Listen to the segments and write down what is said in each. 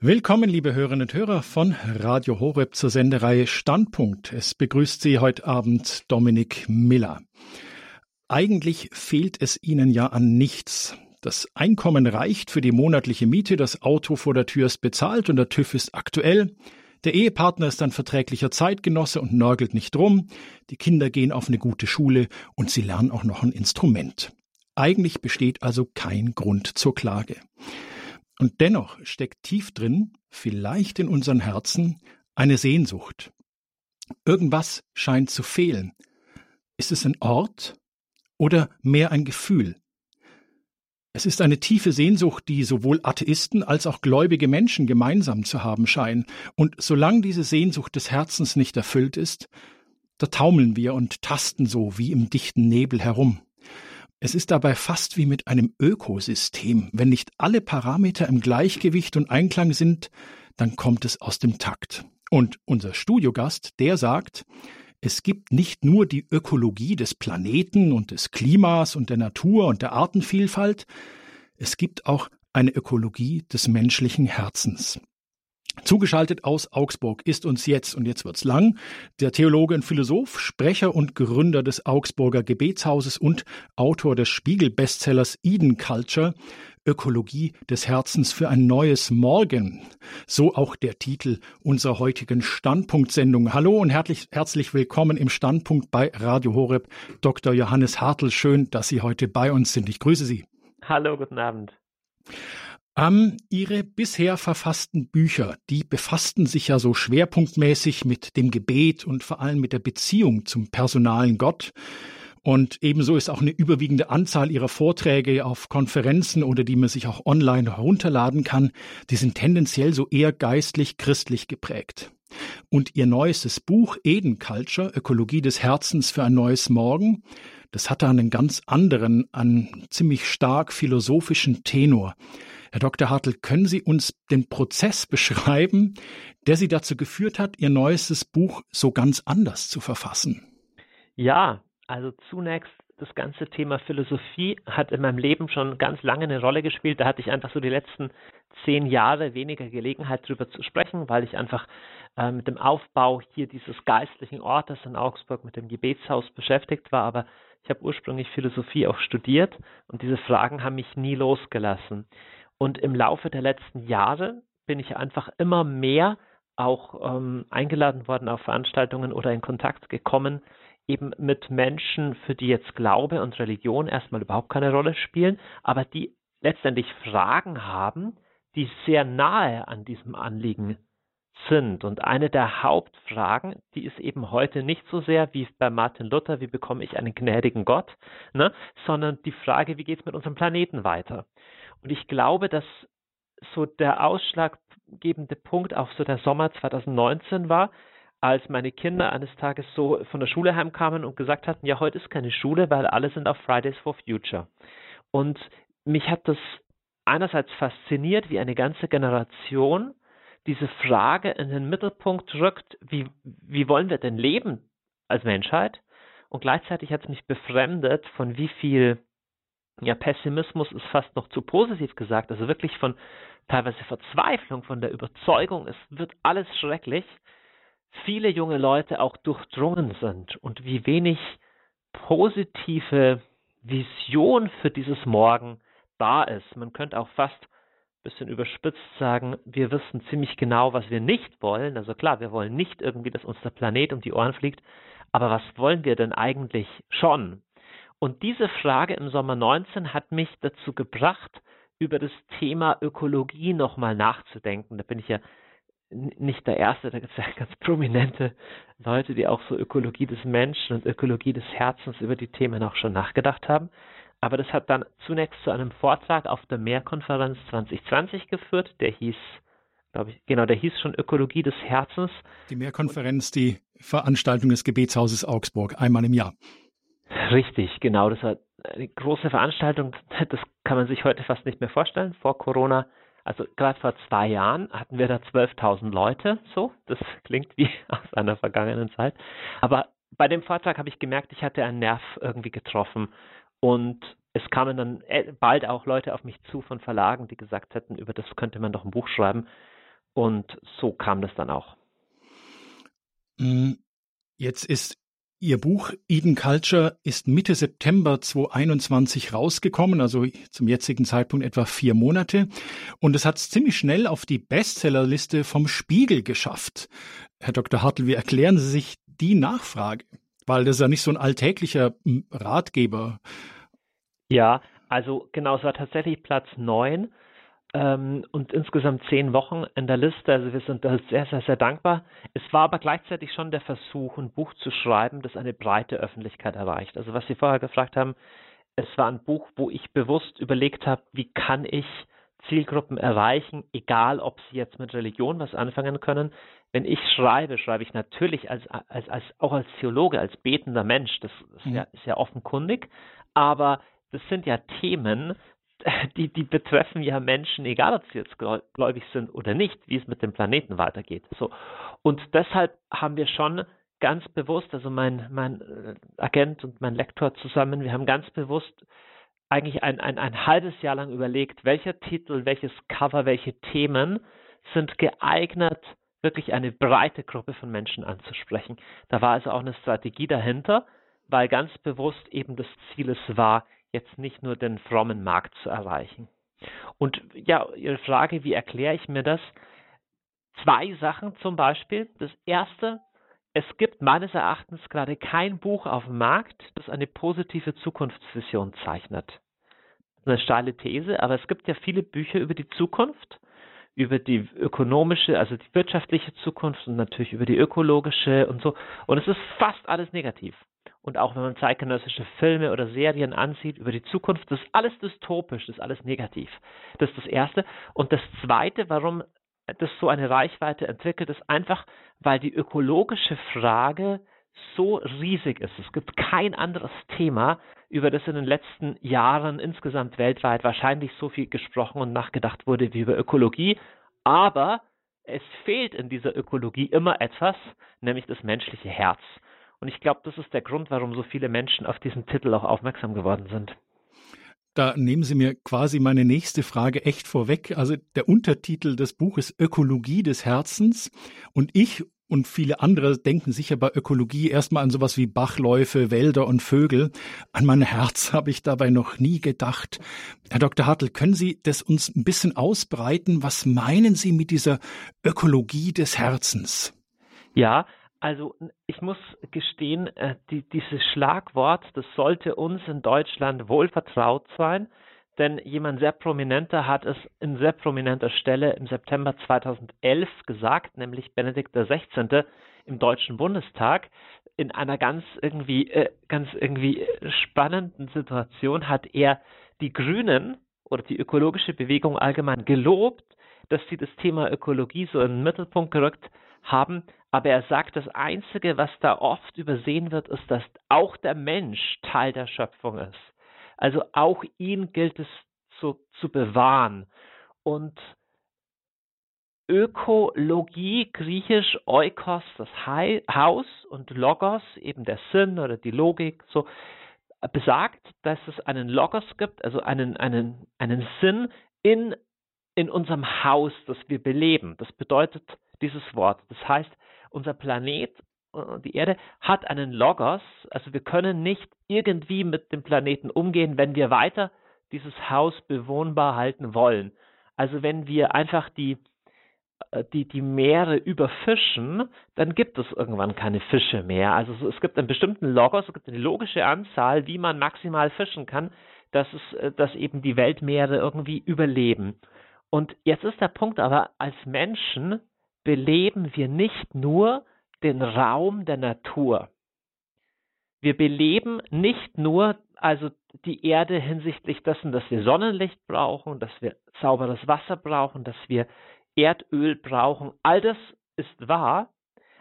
Willkommen, liebe Hörerinnen und Hörer von Radio Horeb zur Sendereihe Standpunkt. Es begrüßt Sie heute Abend Dominik Miller. Eigentlich fehlt es Ihnen ja an nichts. Das Einkommen reicht für die monatliche Miete, das Auto vor der Tür ist bezahlt und der TÜV ist aktuell. Der Ehepartner ist ein verträglicher Zeitgenosse und nörgelt nicht rum. Die Kinder gehen auf eine gute Schule und sie lernen auch noch ein Instrument. Eigentlich besteht also kein Grund zur Klage. Und dennoch steckt tief drin, vielleicht in unseren Herzen, eine Sehnsucht. Irgendwas scheint zu fehlen. Ist es ein Ort oder mehr ein Gefühl? Es ist eine tiefe Sehnsucht, die sowohl Atheisten als auch gläubige Menschen gemeinsam zu haben scheinen. Und solange diese Sehnsucht des Herzens nicht erfüllt ist, da taumeln wir und tasten so wie im dichten Nebel herum. Es ist dabei fast wie mit einem Ökosystem. Wenn nicht alle Parameter im Gleichgewicht und Einklang sind, dann kommt es aus dem Takt. Und unser Studiogast, der sagt, es gibt nicht nur die Ökologie des Planeten und des Klimas und der Natur und der Artenvielfalt, es gibt auch eine Ökologie des menschlichen Herzens. Zugeschaltet aus Augsburg ist uns jetzt, und jetzt wird's lang, der Theologe und Philosoph, Sprecher und Gründer des Augsburger Gebetshauses und Autor des Spiegel-Bestsellers Eden Culture, Ökologie des Herzens für ein neues Morgen. So auch der Titel unserer heutigen Standpunktsendung. Hallo und herzlich, herzlich willkommen im Standpunkt bei Radio Horeb. Dr. Johannes Hartl, schön, dass Sie heute bei uns sind. Ich grüße Sie. Hallo, guten Abend. Ähm, ihre bisher verfassten Bücher, die befassten sich ja so schwerpunktmäßig mit dem Gebet und vor allem mit der Beziehung zum personalen Gott. Und ebenso ist auch eine überwiegende Anzahl ihrer Vorträge auf Konferenzen oder die man sich auch online herunterladen kann, die sind tendenziell so eher geistlich-christlich geprägt. Und ihr neuestes Buch Eden Culture, Ökologie des Herzens für ein neues Morgen, das hatte einen ganz anderen, einen ziemlich stark philosophischen Tenor. Herr Dr. Hartl, können Sie uns den Prozess beschreiben, der Sie dazu geführt hat, Ihr neuestes Buch so ganz anders zu verfassen? Ja, also zunächst das ganze Thema Philosophie hat in meinem Leben schon ganz lange eine Rolle gespielt. Da hatte ich einfach so die letzten zehn Jahre weniger Gelegenheit, darüber zu sprechen, weil ich einfach äh, mit dem Aufbau hier dieses geistlichen Ortes in Augsburg, mit dem Gebetshaus beschäftigt war. Aber ich habe ursprünglich Philosophie auch studiert und diese Fragen haben mich nie losgelassen. Und im Laufe der letzten Jahre bin ich einfach immer mehr auch ähm, eingeladen worden auf Veranstaltungen oder in Kontakt gekommen, eben mit Menschen, für die jetzt Glaube und Religion erstmal überhaupt keine Rolle spielen, aber die letztendlich Fragen haben, die sehr nahe an diesem Anliegen sind. Und eine der Hauptfragen, die ist eben heute nicht so sehr wie bei Martin Luther, wie bekomme ich einen gnädigen Gott, ne, sondern die Frage, wie geht es mit unserem Planeten weiter? Und ich glaube, dass so der ausschlaggebende Punkt auch so der Sommer 2019 war, als meine Kinder eines Tages so von der Schule heimkamen und gesagt hatten, ja, heute ist keine Schule, weil alle sind auf Fridays for Future. Und mich hat das einerseits fasziniert, wie eine ganze Generation diese Frage in den Mittelpunkt rückt, wie, wie wollen wir denn leben als Menschheit? Und gleichzeitig hat es mich befremdet, von wie viel ja, Pessimismus ist fast noch zu positiv gesagt, also wirklich von teilweise Verzweiflung, von der Überzeugung, es wird alles schrecklich, viele junge Leute auch durchdrungen sind und wie wenig positive Vision für dieses Morgen da ist. Man könnte auch fast ein bisschen überspitzt sagen, wir wissen ziemlich genau, was wir nicht wollen. Also klar, wir wollen nicht irgendwie, dass uns der Planet um die Ohren fliegt, aber was wollen wir denn eigentlich schon? Und diese Frage im Sommer 19 hat mich dazu gebracht, über das Thema Ökologie nochmal nachzudenken. Da bin ich ja nicht der Erste, da gibt es ja ganz prominente Leute, die auch so Ökologie des Menschen und Ökologie des Herzens über die Themen auch schon nachgedacht haben. Aber das hat dann zunächst zu einem Vortrag auf der Mehrkonferenz 2020 geführt, der hieß, glaube ich, genau, der hieß schon Ökologie des Herzens. Die Mehrkonferenz, die Veranstaltung des Gebetshauses Augsburg, einmal im Jahr. Richtig, genau. Das war eine große Veranstaltung. Das kann man sich heute fast nicht mehr vorstellen. Vor Corona, also gerade vor zwei Jahren, hatten wir da 12.000 Leute. So, das klingt wie aus einer vergangenen Zeit. Aber bei dem Vortrag habe ich gemerkt, ich hatte einen Nerv irgendwie getroffen. Und es kamen dann bald auch Leute auf mich zu von Verlagen, die gesagt hätten, über das könnte man doch ein Buch schreiben. Und so kam das dann auch. Mm, jetzt ist Ihr Buch Eden Culture ist Mitte September 2021 rausgekommen, also zum jetzigen Zeitpunkt etwa vier Monate. Und es hat es ziemlich schnell auf die Bestsellerliste vom Spiegel geschafft. Herr Dr. Hartl, wie erklären Sie sich die Nachfrage? Weil das ist ja nicht so ein alltäglicher hm, Ratgeber. Ja, also genau, es war tatsächlich Platz neun ähm, und insgesamt zehn Wochen in der Liste. Also wir sind da sehr, sehr, sehr dankbar. Es war aber gleichzeitig schon der Versuch, ein Buch zu schreiben, das eine breite Öffentlichkeit erreicht. Also was Sie vorher gefragt haben, es war ein Buch, wo ich bewusst überlegt habe, wie kann ich Zielgruppen erreichen, egal ob sie jetzt mit Religion was anfangen können. Wenn ich schreibe, schreibe ich natürlich als, als, als auch als Theologe, als betender Mensch, das ist ja, ist ja offenkundig, aber das sind ja Themen, die, die betreffen ja Menschen, egal ob sie jetzt gläubig sind oder nicht, wie es mit dem Planeten weitergeht. So. Und deshalb haben wir schon ganz bewusst, also mein, mein äh, Agent und mein Lektor zusammen, wir haben ganz bewusst eigentlich ein, ein, ein halbes Jahr lang überlegt, welcher Titel, welches Cover, welche Themen sind geeignet, wirklich eine breite Gruppe von Menschen anzusprechen. Da war also auch eine Strategie dahinter, weil ganz bewusst eben das Ziel es war, jetzt nicht nur den frommen Markt zu erreichen. Und ja, Ihre Frage, wie erkläre ich mir das? Zwei Sachen zum Beispiel. Das erste, es gibt meines Erachtens gerade kein Buch auf dem Markt, das eine positive Zukunftsvision zeichnet. Eine steile These, aber es gibt ja viele Bücher über die Zukunft, über die ökonomische, also die wirtschaftliche Zukunft und natürlich über die ökologische und so. Und es ist fast alles negativ und auch wenn man zeitgenössische Filme oder Serien ansieht über die Zukunft, das ist alles dystopisch, das ist alles negativ. Das ist das Erste. Und das Zweite, warum das so eine Reichweite entwickelt, ist einfach, weil die ökologische Frage so riesig ist. Es gibt kein anderes Thema, über das in den letzten Jahren insgesamt weltweit wahrscheinlich so viel gesprochen und nachgedacht wurde wie über Ökologie. Aber es fehlt in dieser Ökologie immer etwas, nämlich das menschliche Herz. Und ich glaube, das ist der Grund, warum so viele Menschen auf diesen Titel auch aufmerksam geworden sind. Da nehmen Sie mir quasi meine nächste Frage echt vorweg. Also der Untertitel des Buches Ökologie des Herzens. Und ich und viele andere denken sicher bei Ökologie erstmal an sowas wie Bachläufe, Wälder und Vögel. An mein Herz habe ich dabei noch nie gedacht. Herr Dr. Hartl, können Sie das uns ein bisschen ausbreiten? Was meinen Sie mit dieser Ökologie des Herzens? Ja, also ich muss gestehen, äh, die, dieses Schlagwort, das sollte uns in Deutschland wohl vertraut sein, denn jemand sehr prominenter hat es in sehr prominenter Stelle im September 2011 gesagt, nämlich Benedikt XVI. im Deutschen Bundestag. In einer ganz irgendwie, äh, ganz irgendwie spannenden Situation hat er die Grünen oder die ökologische Bewegung allgemein gelobt, dass sie das Thema Ökologie so in den Mittelpunkt gerückt haben. Aber er sagt, das Einzige, was da oft übersehen wird, ist, dass auch der Mensch Teil der Schöpfung ist. Also auch ihn gilt es zu, zu bewahren. Und Ökologie, griechisch Oikos, das Haus und Logos, eben der Sinn oder die Logik, so besagt, dass es einen Logos gibt, also einen, einen, einen Sinn in, in unserem Haus, das wir beleben. Das bedeutet dieses Wort. Das heißt, unser Planet, äh, die Erde, hat einen Logos. Also wir können nicht irgendwie mit dem Planeten umgehen, wenn wir weiter dieses Haus bewohnbar halten wollen. Also wenn wir einfach die, äh, die, die Meere überfischen, dann gibt es irgendwann keine Fische mehr. Also es gibt einen bestimmten Logos, es gibt eine logische Anzahl, wie man maximal fischen kann, dass, es, äh, dass eben die Weltmeere irgendwie überleben. Und jetzt ist der Punkt aber, als Menschen beleben wir nicht nur den Raum der Natur. Wir beleben nicht nur also die Erde hinsichtlich dessen, dass wir Sonnenlicht brauchen, dass wir sauberes Wasser brauchen, dass wir Erdöl brauchen. All das ist wahr,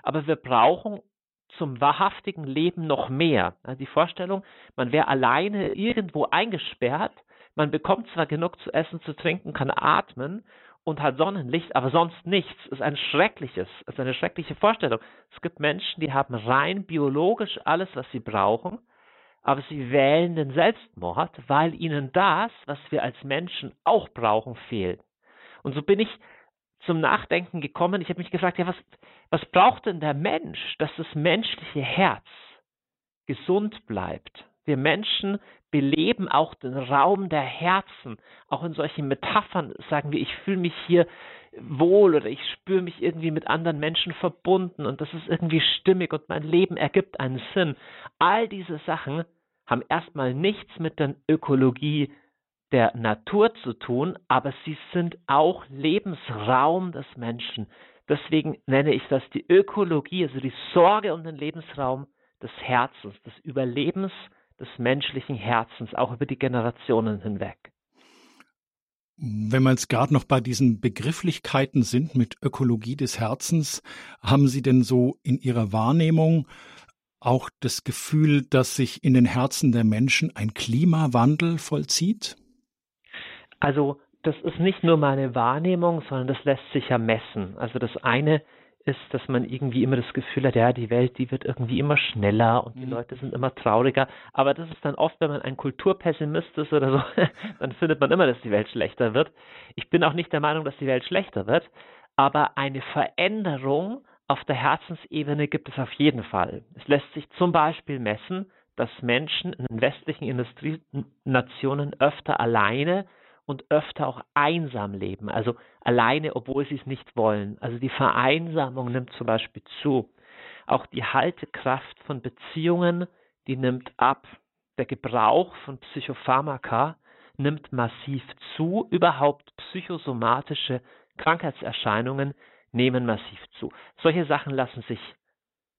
aber wir brauchen zum wahrhaftigen Leben noch mehr. Die Vorstellung, man wäre alleine irgendwo eingesperrt, man bekommt zwar genug zu essen, zu trinken, kann atmen und hat Sonnenlicht, aber sonst nichts. Ist ein schreckliches, ist eine schreckliche Vorstellung. Es gibt Menschen, die haben rein biologisch alles, was sie brauchen, aber sie wählen den Selbstmord, weil ihnen das, was wir als Menschen auch brauchen, fehlt. Und so bin ich zum Nachdenken gekommen. Ich habe mich gefragt, ja, was, was braucht denn der Mensch, dass das menschliche Herz gesund bleibt? Wir Menschen beleben auch den Raum der Herzen. Auch in solchen Metaphern sagen wir, ich fühle mich hier wohl oder ich spüre mich irgendwie mit anderen Menschen verbunden und das ist irgendwie stimmig und mein Leben ergibt einen Sinn. All diese Sachen haben erstmal nichts mit der Ökologie der Natur zu tun, aber sie sind auch Lebensraum des Menschen. Deswegen nenne ich das die Ökologie, also die Sorge um den Lebensraum des Herzens, des Überlebens des menschlichen Herzens, auch über die Generationen hinweg. Wenn wir jetzt gerade noch bei diesen Begrifflichkeiten sind mit Ökologie des Herzens, haben Sie denn so in Ihrer Wahrnehmung auch das Gefühl, dass sich in den Herzen der Menschen ein Klimawandel vollzieht? Also das ist nicht nur meine Wahrnehmung, sondern das lässt sich ja messen. Also das eine ist, dass man irgendwie immer das Gefühl hat, ja, die Welt, die wird irgendwie immer schneller und die mhm. Leute sind immer trauriger. Aber das ist dann oft, wenn man ein Kulturpessimist ist oder so, dann findet man immer, dass die Welt schlechter wird. Ich bin auch nicht der Meinung, dass die Welt schlechter wird, aber eine Veränderung auf der Herzensebene gibt es auf jeden Fall. Es lässt sich zum Beispiel messen, dass Menschen in den westlichen Industrienationen öfter alleine und öfter auch einsam leben, also alleine, obwohl sie es nicht wollen. Also die Vereinsamung nimmt zum Beispiel zu. Auch die Haltekraft von Beziehungen, die nimmt ab. Der Gebrauch von Psychopharmaka nimmt massiv zu. Überhaupt psychosomatische Krankheitserscheinungen nehmen massiv zu. Solche Sachen lassen sich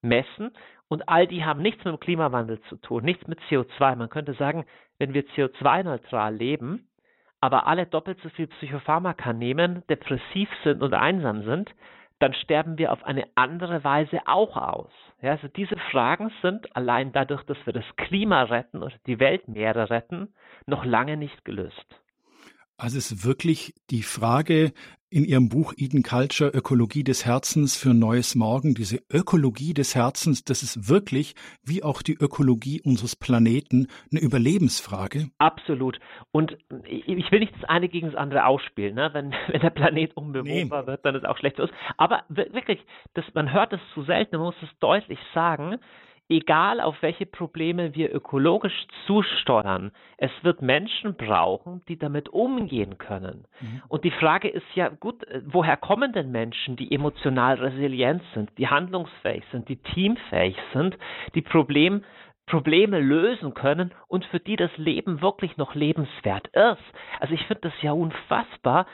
messen und all die haben nichts mit dem Klimawandel zu tun, nichts mit CO2. Man könnte sagen, wenn wir CO2-neutral leben, aber alle doppelt so viel Psychopharmaka nehmen, depressiv sind und einsam sind, dann sterben wir auf eine andere Weise auch aus. Ja, also diese Fragen sind allein dadurch, dass wir das Klima retten oder die Weltmeere retten, noch lange nicht gelöst. Also es ist wirklich die Frage in Ihrem Buch Eden Culture, Ökologie des Herzens für neues Morgen, diese Ökologie des Herzens, das ist wirklich, wie auch die Ökologie unseres Planeten, eine Überlebensfrage. Absolut. Und ich will nicht das eine gegen das andere ausspielen. Ne? Wenn, wenn der Planet unbewohnbar nee. wird, dann ist es auch schlecht für uns. Aber wirklich, das, man hört es zu selten, man muss es deutlich sagen egal auf welche Probleme wir ökologisch zusteuern, es wird Menschen brauchen, die damit umgehen können. Mhm. Und die Frage ist ja, gut, äh, woher kommen denn Menschen, die emotional resilient sind, die handlungsfähig sind, die teamfähig sind, die Problem, Probleme lösen können und für die das Leben wirklich noch lebenswert ist. Also ich finde das ja unfassbar,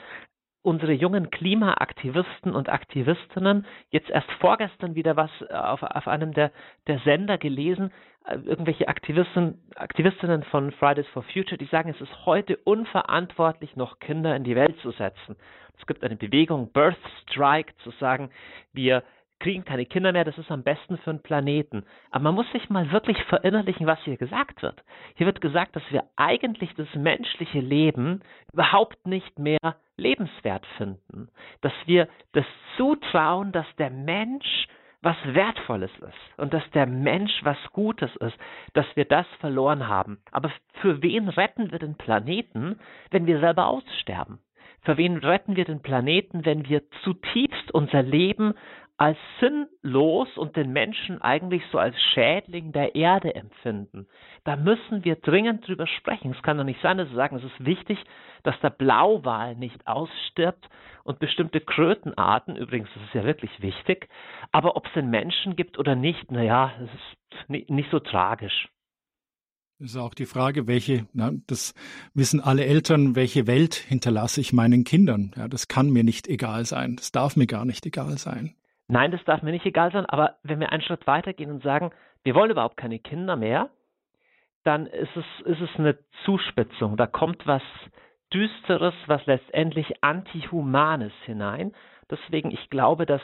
unsere jungen Klimaaktivisten und Aktivistinnen jetzt erst vorgestern wieder was äh, auf, auf einem der, der Sender gelesen, äh, irgendwelche Aktivisten, Aktivistinnen von Fridays for Future, die sagen, es ist heute unverantwortlich, noch Kinder in die Welt zu setzen. Es gibt eine Bewegung, Birth Strike, zu sagen, wir kriegen keine Kinder mehr, das ist am besten für den Planeten. Aber man muss sich mal wirklich verinnerlichen, was hier gesagt wird. Hier wird gesagt, dass wir eigentlich das menschliche Leben überhaupt nicht mehr lebenswert finden. Dass wir das zutrauen, dass der Mensch was Wertvolles ist und dass der Mensch was Gutes ist, dass wir das verloren haben. Aber für wen retten wir den Planeten, wenn wir selber aussterben? Für wen retten wir den Planeten, wenn wir zutiefst unser Leben als sinnlos und den Menschen eigentlich so als Schädling der Erde empfinden. Da müssen wir dringend drüber sprechen. Es kann doch nicht sein, dass Sie sagen, es ist wichtig, dass der Blauwal nicht ausstirbt und bestimmte Krötenarten, übrigens, das ist ja wirklich wichtig, aber ob es den Menschen gibt oder nicht, naja, das ist nicht so tragisch. Das ist auch die Frage, welche, na, das wissen alle Eltern, welche Welt hinterlasse ich meinen Kindern? Ja, das kann mir nicht egal sein. Das darf mir gar nicht egal sein. Nein, das darf mir nicht egal sein, aber wenn wir einen Schritt weitergehen und sagen, wir wollen überhaupt keine Kinder mehr, dann ist es, ist es eine Zuspitzung. Da kommt was Düsteres, was letztendlich Antihumanes hinein. Deswegen, ich glaube, dass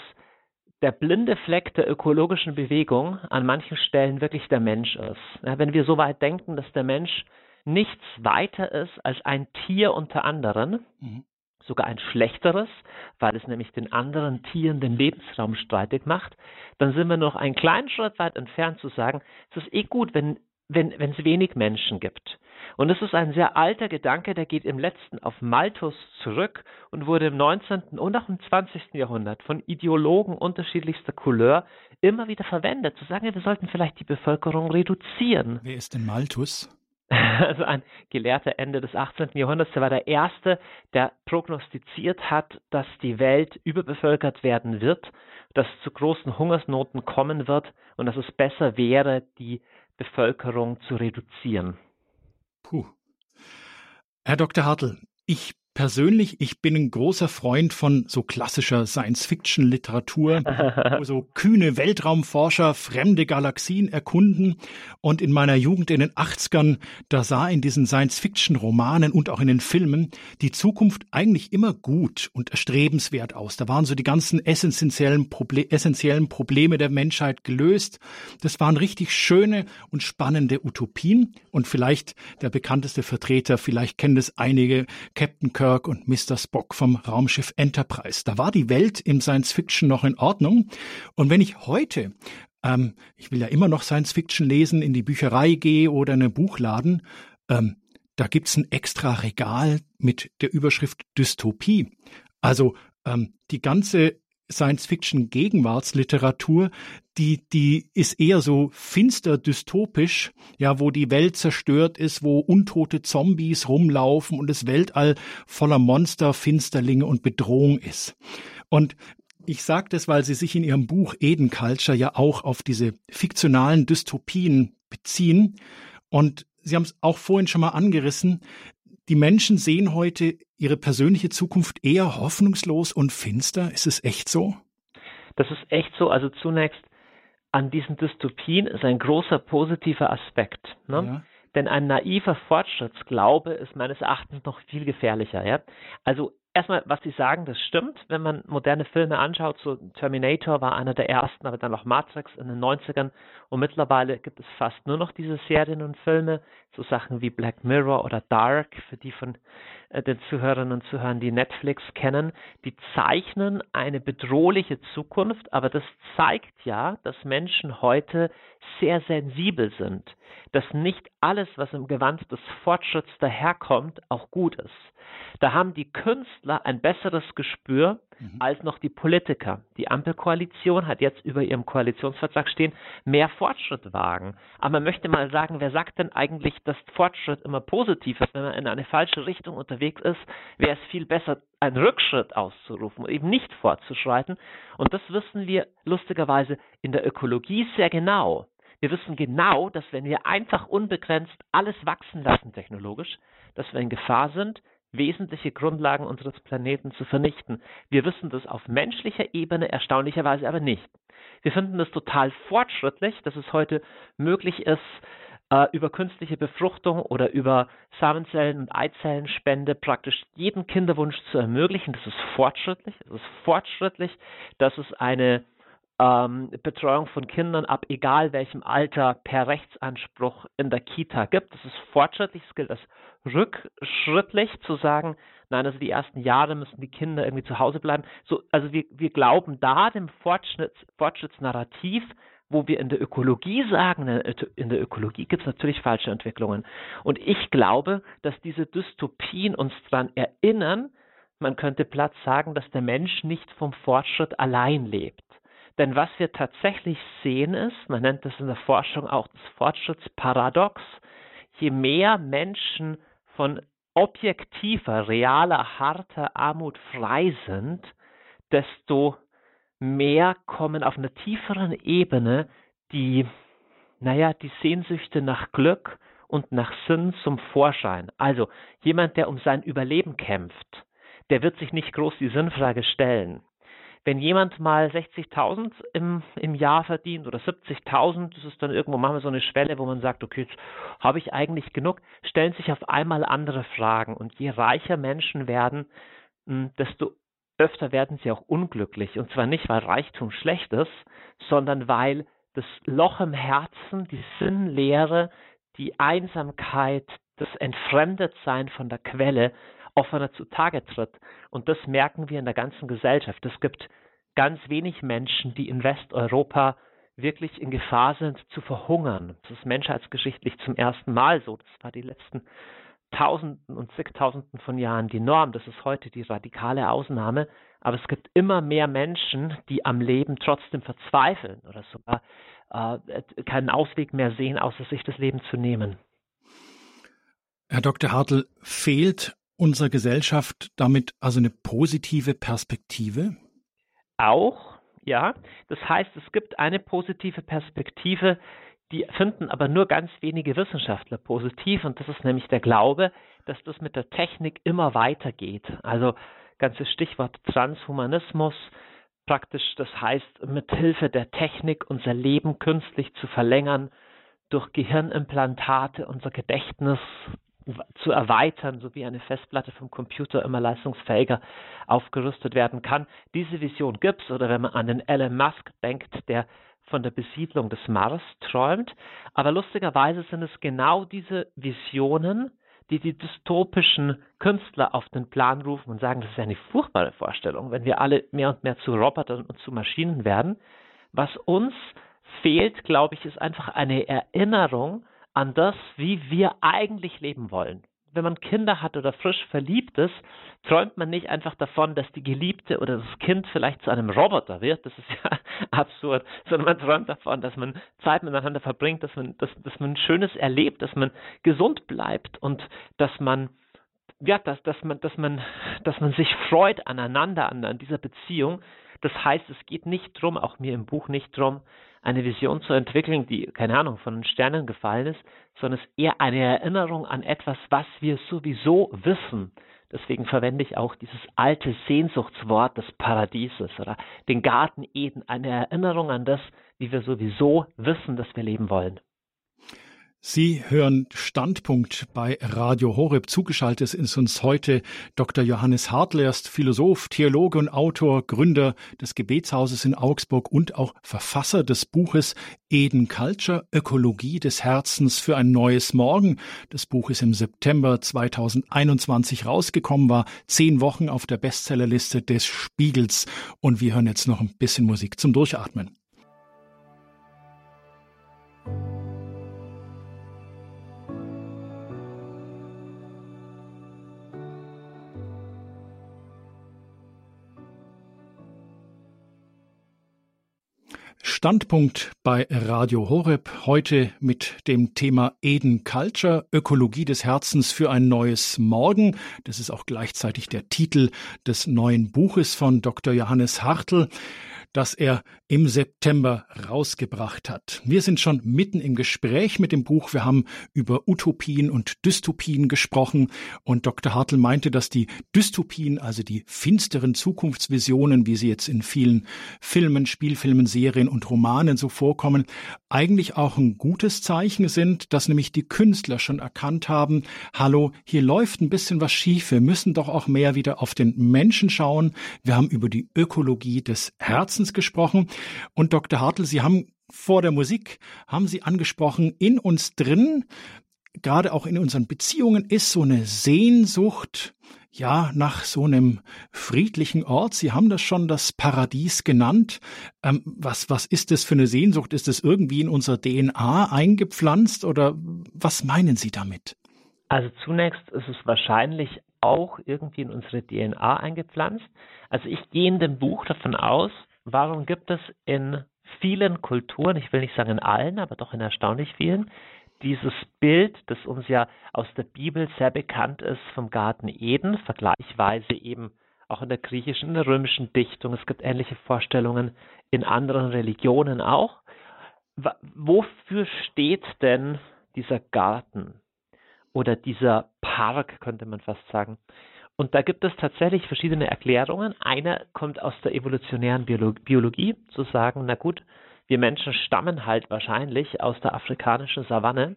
der blinde Fleck der ökologischen Bewegung an manchen Stellen wirklich der Mensch ist. Ja, wenn wir so weit denken, dass der Mensch nichts weiter ist als ein Tier unter anderen, mhm sogar ein schlechteres, weil es nämlich den anderen Tieren den Lebensraum streitig macht, dann sind wir noch einen kleinen Schritt weit entfernt zu sagen, es ist eh gut, wenn wenn es wenig Menschen gibt. Und es ist ein sehr alter Gedanke, der geht im letzten auf Malthus zurück und wurde im 19. und auch im 20. Jahrhundert von Ideologen unterschiedlichster Couleur immer wieder verwendet, zu sagen, wir sollten vielleicht die Bevölkerung reduzieren. Wer ist denn Malthus? Also ein Gelehrter Ende des 18. Jahrhunderts, der war der Erste, der prognostiziert hat, dass die Welt überbevölkert werden wird, dass es zu großen Hungersnoten kommen wird und dass es besser wäre, die Bevölkerung zu reduzieren. Puh. Herr Dr. Hartl, ich persönlich, ich bin ein großer Freund von so klassischer Science-Fiction-Literatur, wo so kühne Weltraumforscher fremde Galaxien erkunden. Und in meiner Jugend in den 80ern, da sah in diesen Science-Fiction-Romanen und auch in den Filmen die Zukunft eigentlich immer gut und erstrebenswert aus. Da waren so die ganzen essentiellen, Proble essentiellen Probleme der Menschheit gelöst. Das waren richtig schöne und spannende Utopien. Und vielleicht der bekannteste Vertreter, vielleicht kennen das einige, Captain Kirk und Mr. Spock vom Raumschiff Enterprise. Da war die Welt im Science Fiction noch in Ordnung. Und wenn ich heute ähm, ich will ja immer noch Science Fiction lesen, in die Bücherei gehe oder in einen Buchladen, ähm, da gibt's ein extra Regal mit der Überschrift Dystopie. Also ähm, die ganze Science-Fiction-Gegenwartsliteratur, die, die ist eher so finster dystopisch, ja, wo die Welt zerstört ist, wo untote Zombies rumlaufen und das Weltall voller Monster, Finsterlinge und Bedrohung ist. Und ich sage das, weil Sie sich in Ihrem Buch Eden Culture ja auch auf diese fiktionalen Dystopien beziehen. Und Sie haben es auch vorhin schon mal angerissen. Die Menschen sehen heute ihre persönliche Zukunft eher hoffnungslos und finster. Ist es echt so? Das ist echt so. Also zunächst an diesen Dystopien ist ein großer positiver Aspekt. Ne? Ja. Denn ein naiver Fortschrittsglaube ist meines Erachtens noch viel gefährlicher. Ja? Also erstmal, was Sie sagen, das stimmt. Wenn man moderne Filme anschaut, so Terminator war einer der ersten, aber dann auch Matrix in den 90ern und mittlerweile gibt es fast nur noch diese Serien und Filme, so Sachen wie Black Mirror oder Dark, für die von äh, den Zuhörerinnen und Zuhörern, die Netflix kennen, die zeichnen eine bedrohliche Zukunft, aber das zeigt ja, dass Menschen heute sehr sensibel sind, dass nicht alles, was im Gewand des Fortschritts daherkommt, auch gut ist. Da haben die Künstler ein besseres Gespür mhm. als noch die Politiker. Die Ampelkoalition hat jetzt über ihrem Koalitionsvertrag stehen, mehr Fortschritt wagen. Aber man möchte mal sagen, wer sagt denn eigentlich, dass Fortschritt immer positiv ist? Wenn man in eine falsche Richtung unterwegs ist, wäre es viel besser, einen Rückschritt auszurufen und eben nicht fortzuschreiten. Und das wissen wir lustigerweise in der Ökologie sehr genau. Wir wissen genau, dass wenn wir einfach unbegrenzt alles wachsen lassen technologisch, dass wir in Gefahr sind, wesentliche Grundlagen unseres Planeten zu vernichten. Wir wissen das auf menschlicher Ebene erstaunlicherweise aber nicht. Wir finden es total fortschrittlich, dass es heute möglich ist, äh, über künstliche Befruchtung oder über Samenzellen- und Eizellenspende praktisch jeden Kinderwunsch zu ermöglichen. Das ist fortschrittlich. Es ist fortschrittlich, dass es eine ähm, Betreuung von Kindern ab egal welchem Alter per Rechtsanspruch in der Kita gibt. Das ist fortschrittlich, es gilt als rückschrittlich zu sagen, nein, also die ersten Jahre müssen die Kinder irgendwie zu Hause bleiben. So, also wir, wir glauben da dem Fortschritts, Fortschrittsnarrativ, wo wir in der Ökologie sagen, in der Ökologie gibt es natürlich falsche Entwicklungen. Und ich glaube, dass diese Dystopien uns daran erinnern, man könnte Platz sagen, dass der Mensch nicht vom Fortschritt allein lebt. Denn was wir tatsächlich sehen ist, man nennt das in der Forschung auch das Fortschrittsparadox, je mehr Menschen von objektiver, realer, harter Armut frei sind, desto mehr kommen auf einer tieferen Ebene die, naja, die Sehnsüchte nach Glück und nach Sinn zum Vorschein. Also jemand, der um sein Überleben kämpft, der wird sich nicht groß die Sinnfrage stellen. Wenn jemand mal 60.000 im, im Jahr verdient oder 70.000, das ist dann irgendwo machen wir so eine Schwelle, wo man sagt, okay, habe ich eigentlich genug, stellen sich auf einmal andere Fragen. Und je reicher Menschen werden, hm, desto öfter werden sie auch unglücklich. Und zwar nicht, weil Reichtum schlecht ist, sondern weil das Loch im Herzen, die Sinnlehre, die Einsamkeit, das Entfremdetsein von der Quelle offener zutage tritt. Und das merken wir in der ganzen Gesellschaft. Es gibt ganz wenig Menschen, die in Westeuropa wirklich in Gefahr sind zu verhungern. Das ist menschheitsgeschichtlich zum ersten Mal so. Das war die letzten Tausenden und zigtausenden von Jahren die Norm. Das ist heute die radikale Ausnahme. Aber es gibt immer mehr Menschen, die am Leben trotzdem verzweifeln oder sogar äh, keinen Ausweg mehr sehen, außer sich das Leben zu nehmen. Herr Dr. Hartl, fehlt unserer Gesellschaft damit also eine positive Perspektive? Auch, ja. Das heißt, es gibt eine positive Perspektive, die finden aber nur ganz wenige Wissenschaftler positiv und das ist nämlich der Glaube, dass das mit der Technik immer weitergeht. Also ganzes Stichwort Transhumanismus, praktisch das heißt, mit Hilfe der Technik unser Leben künstlich zu verlängern, durch Gehirnimplantate unser Gedächtnis zu erweitern, so wie eine Festplatte vom Computer immer leistungsfähiger aufgerüstet werden kann. Diese Vision gibt es, oder wenn man an den Elon Musk denkt, der von der Besiedlung des Mars träumt. Aber lustigerweise sind es genau diese Visionen, die die dystopischen Künstler auf den Plan rufen und sagen, das ist eine furchtbare Vorstellung, wenn wir alle mehr und mehr zu Robotern und zu Maschinen werden. Was uns fehlt, glaube ich, ist einfach eine Erinnerung an das, wie wir eigentlich leben wollen wenn man Kinder hat oder frisch verliebt ist, träumt man nicht einfach davon, dass die Geliebte oder das Kind vielleicht zu einem Roboter wird. Das ist ja absurd. Sondern man träumt davon, dass man Zeit miteinander verbringt, dass man, dass, dass man Schönes erlebt, dass man gesund bleibt und dass man ja, dass, dass man, dass man, dass man sich freut aneinander, an, an dieser Beziehung. Das heißt, es geht nicht drum, auch mir im Buch nicht drum, eine Vision zu entwickeln, die, keine Ahnung, von den Sternen gefallen ist, sondern es ist eher eine Erinnerung an etwas, was wir sowieso wissen. Deswegen verwende ich auch dieses alte Sehnsuchtswort des Paradieses oder den Garten Eden, eine Erinnerung an das, wie wir sowieso wissen, dass wir leben wollen. Sie hören Standpunkt bei Radio Horeb. Zugeschaltet ist uns heute Dr. Johannes Hartl. Er ist Philosoph, Theologe und Autor, Gründer des Gebetshauses in Augsburg und auch Verfasser des Buches Eden Culture, Ökologie des Herzens für ein neues Morgen. Das Buch ist im September 2021 rausgekommen, war zehn Wochen auf der Bestsellerliste des Spiegels. Und wir hören jetzt noch ein bisschen Musik zum Durchatmen. Standpunkt bei Radio Horeb heute mit dem Thema Eden Culture, Ökologie des Herzens für ein neues Morgen. Das ist auch gleichzeitig der Titel des neuen Buches von Dr. Johannes Hartl das er im September rausgebracht hat. Wir sind schon mitten im Gespräch mit dem Buch. Wir haben über Utopien und Dystopien gesprochen und Dr. Hartl meinte, dass die Dystopien, also die finsteren Zukunftsvisionen, wie sie jetzt in vielen Filmen, Spielfilmen, Serien und Romanen so vorkommen, eigentlich auch ein gutes Zeichen sind, dass nämlich die Künstler schon erkannt haben, hallo, hier läuft ein bisschen was schief, wir müssen doch auch mehr wieder auf den Menschen schauen. Wir haben über die Ökologie des Herzens Herzens gesprochen. Und Dr. Hartl, Sie haben vor der Musik, haben Sie angesprochen, in uns drin, gerade auch in unseren Beziehungen, ist so eine Sehnsucht, ja, nach so einem friedlichen Ort. Sie haben das schon das Paradies genannt. Ähm, was, was ist das für eine Sehnsucht? Ist es irgendwie in unserer DNA eingepflanzt oder was meinen Sie damit? Also zunächst ist es wahrscheinlich auch irgendwie in unsere DNA eingepflanzt. Also ich gehe in dem Buch davon aus, warum gibt es in vielen Kulturen, ich will nicht sagen in allen, aber doch in erstaunlich vielen, dieses Bild, das uns ja aus der Bibel sehr bekannt ist vom Garten Eden, vergleichsweise eben auch in der griechischen, in der römischen Dichtung. Es gibt ähnliche Vorstellungen in anderen Religionen auch. Wofür steht denn dieser Garten oder dieser Park, könnte man fast sagen? Und da gibt es tatsächlich verschiedene Erklärungen. Eine kommt aus der evolutionären Biologie, zu sagen, na gut, wir Menschen stammen halt wahrscheinlich aus der afrikanischen Savanne.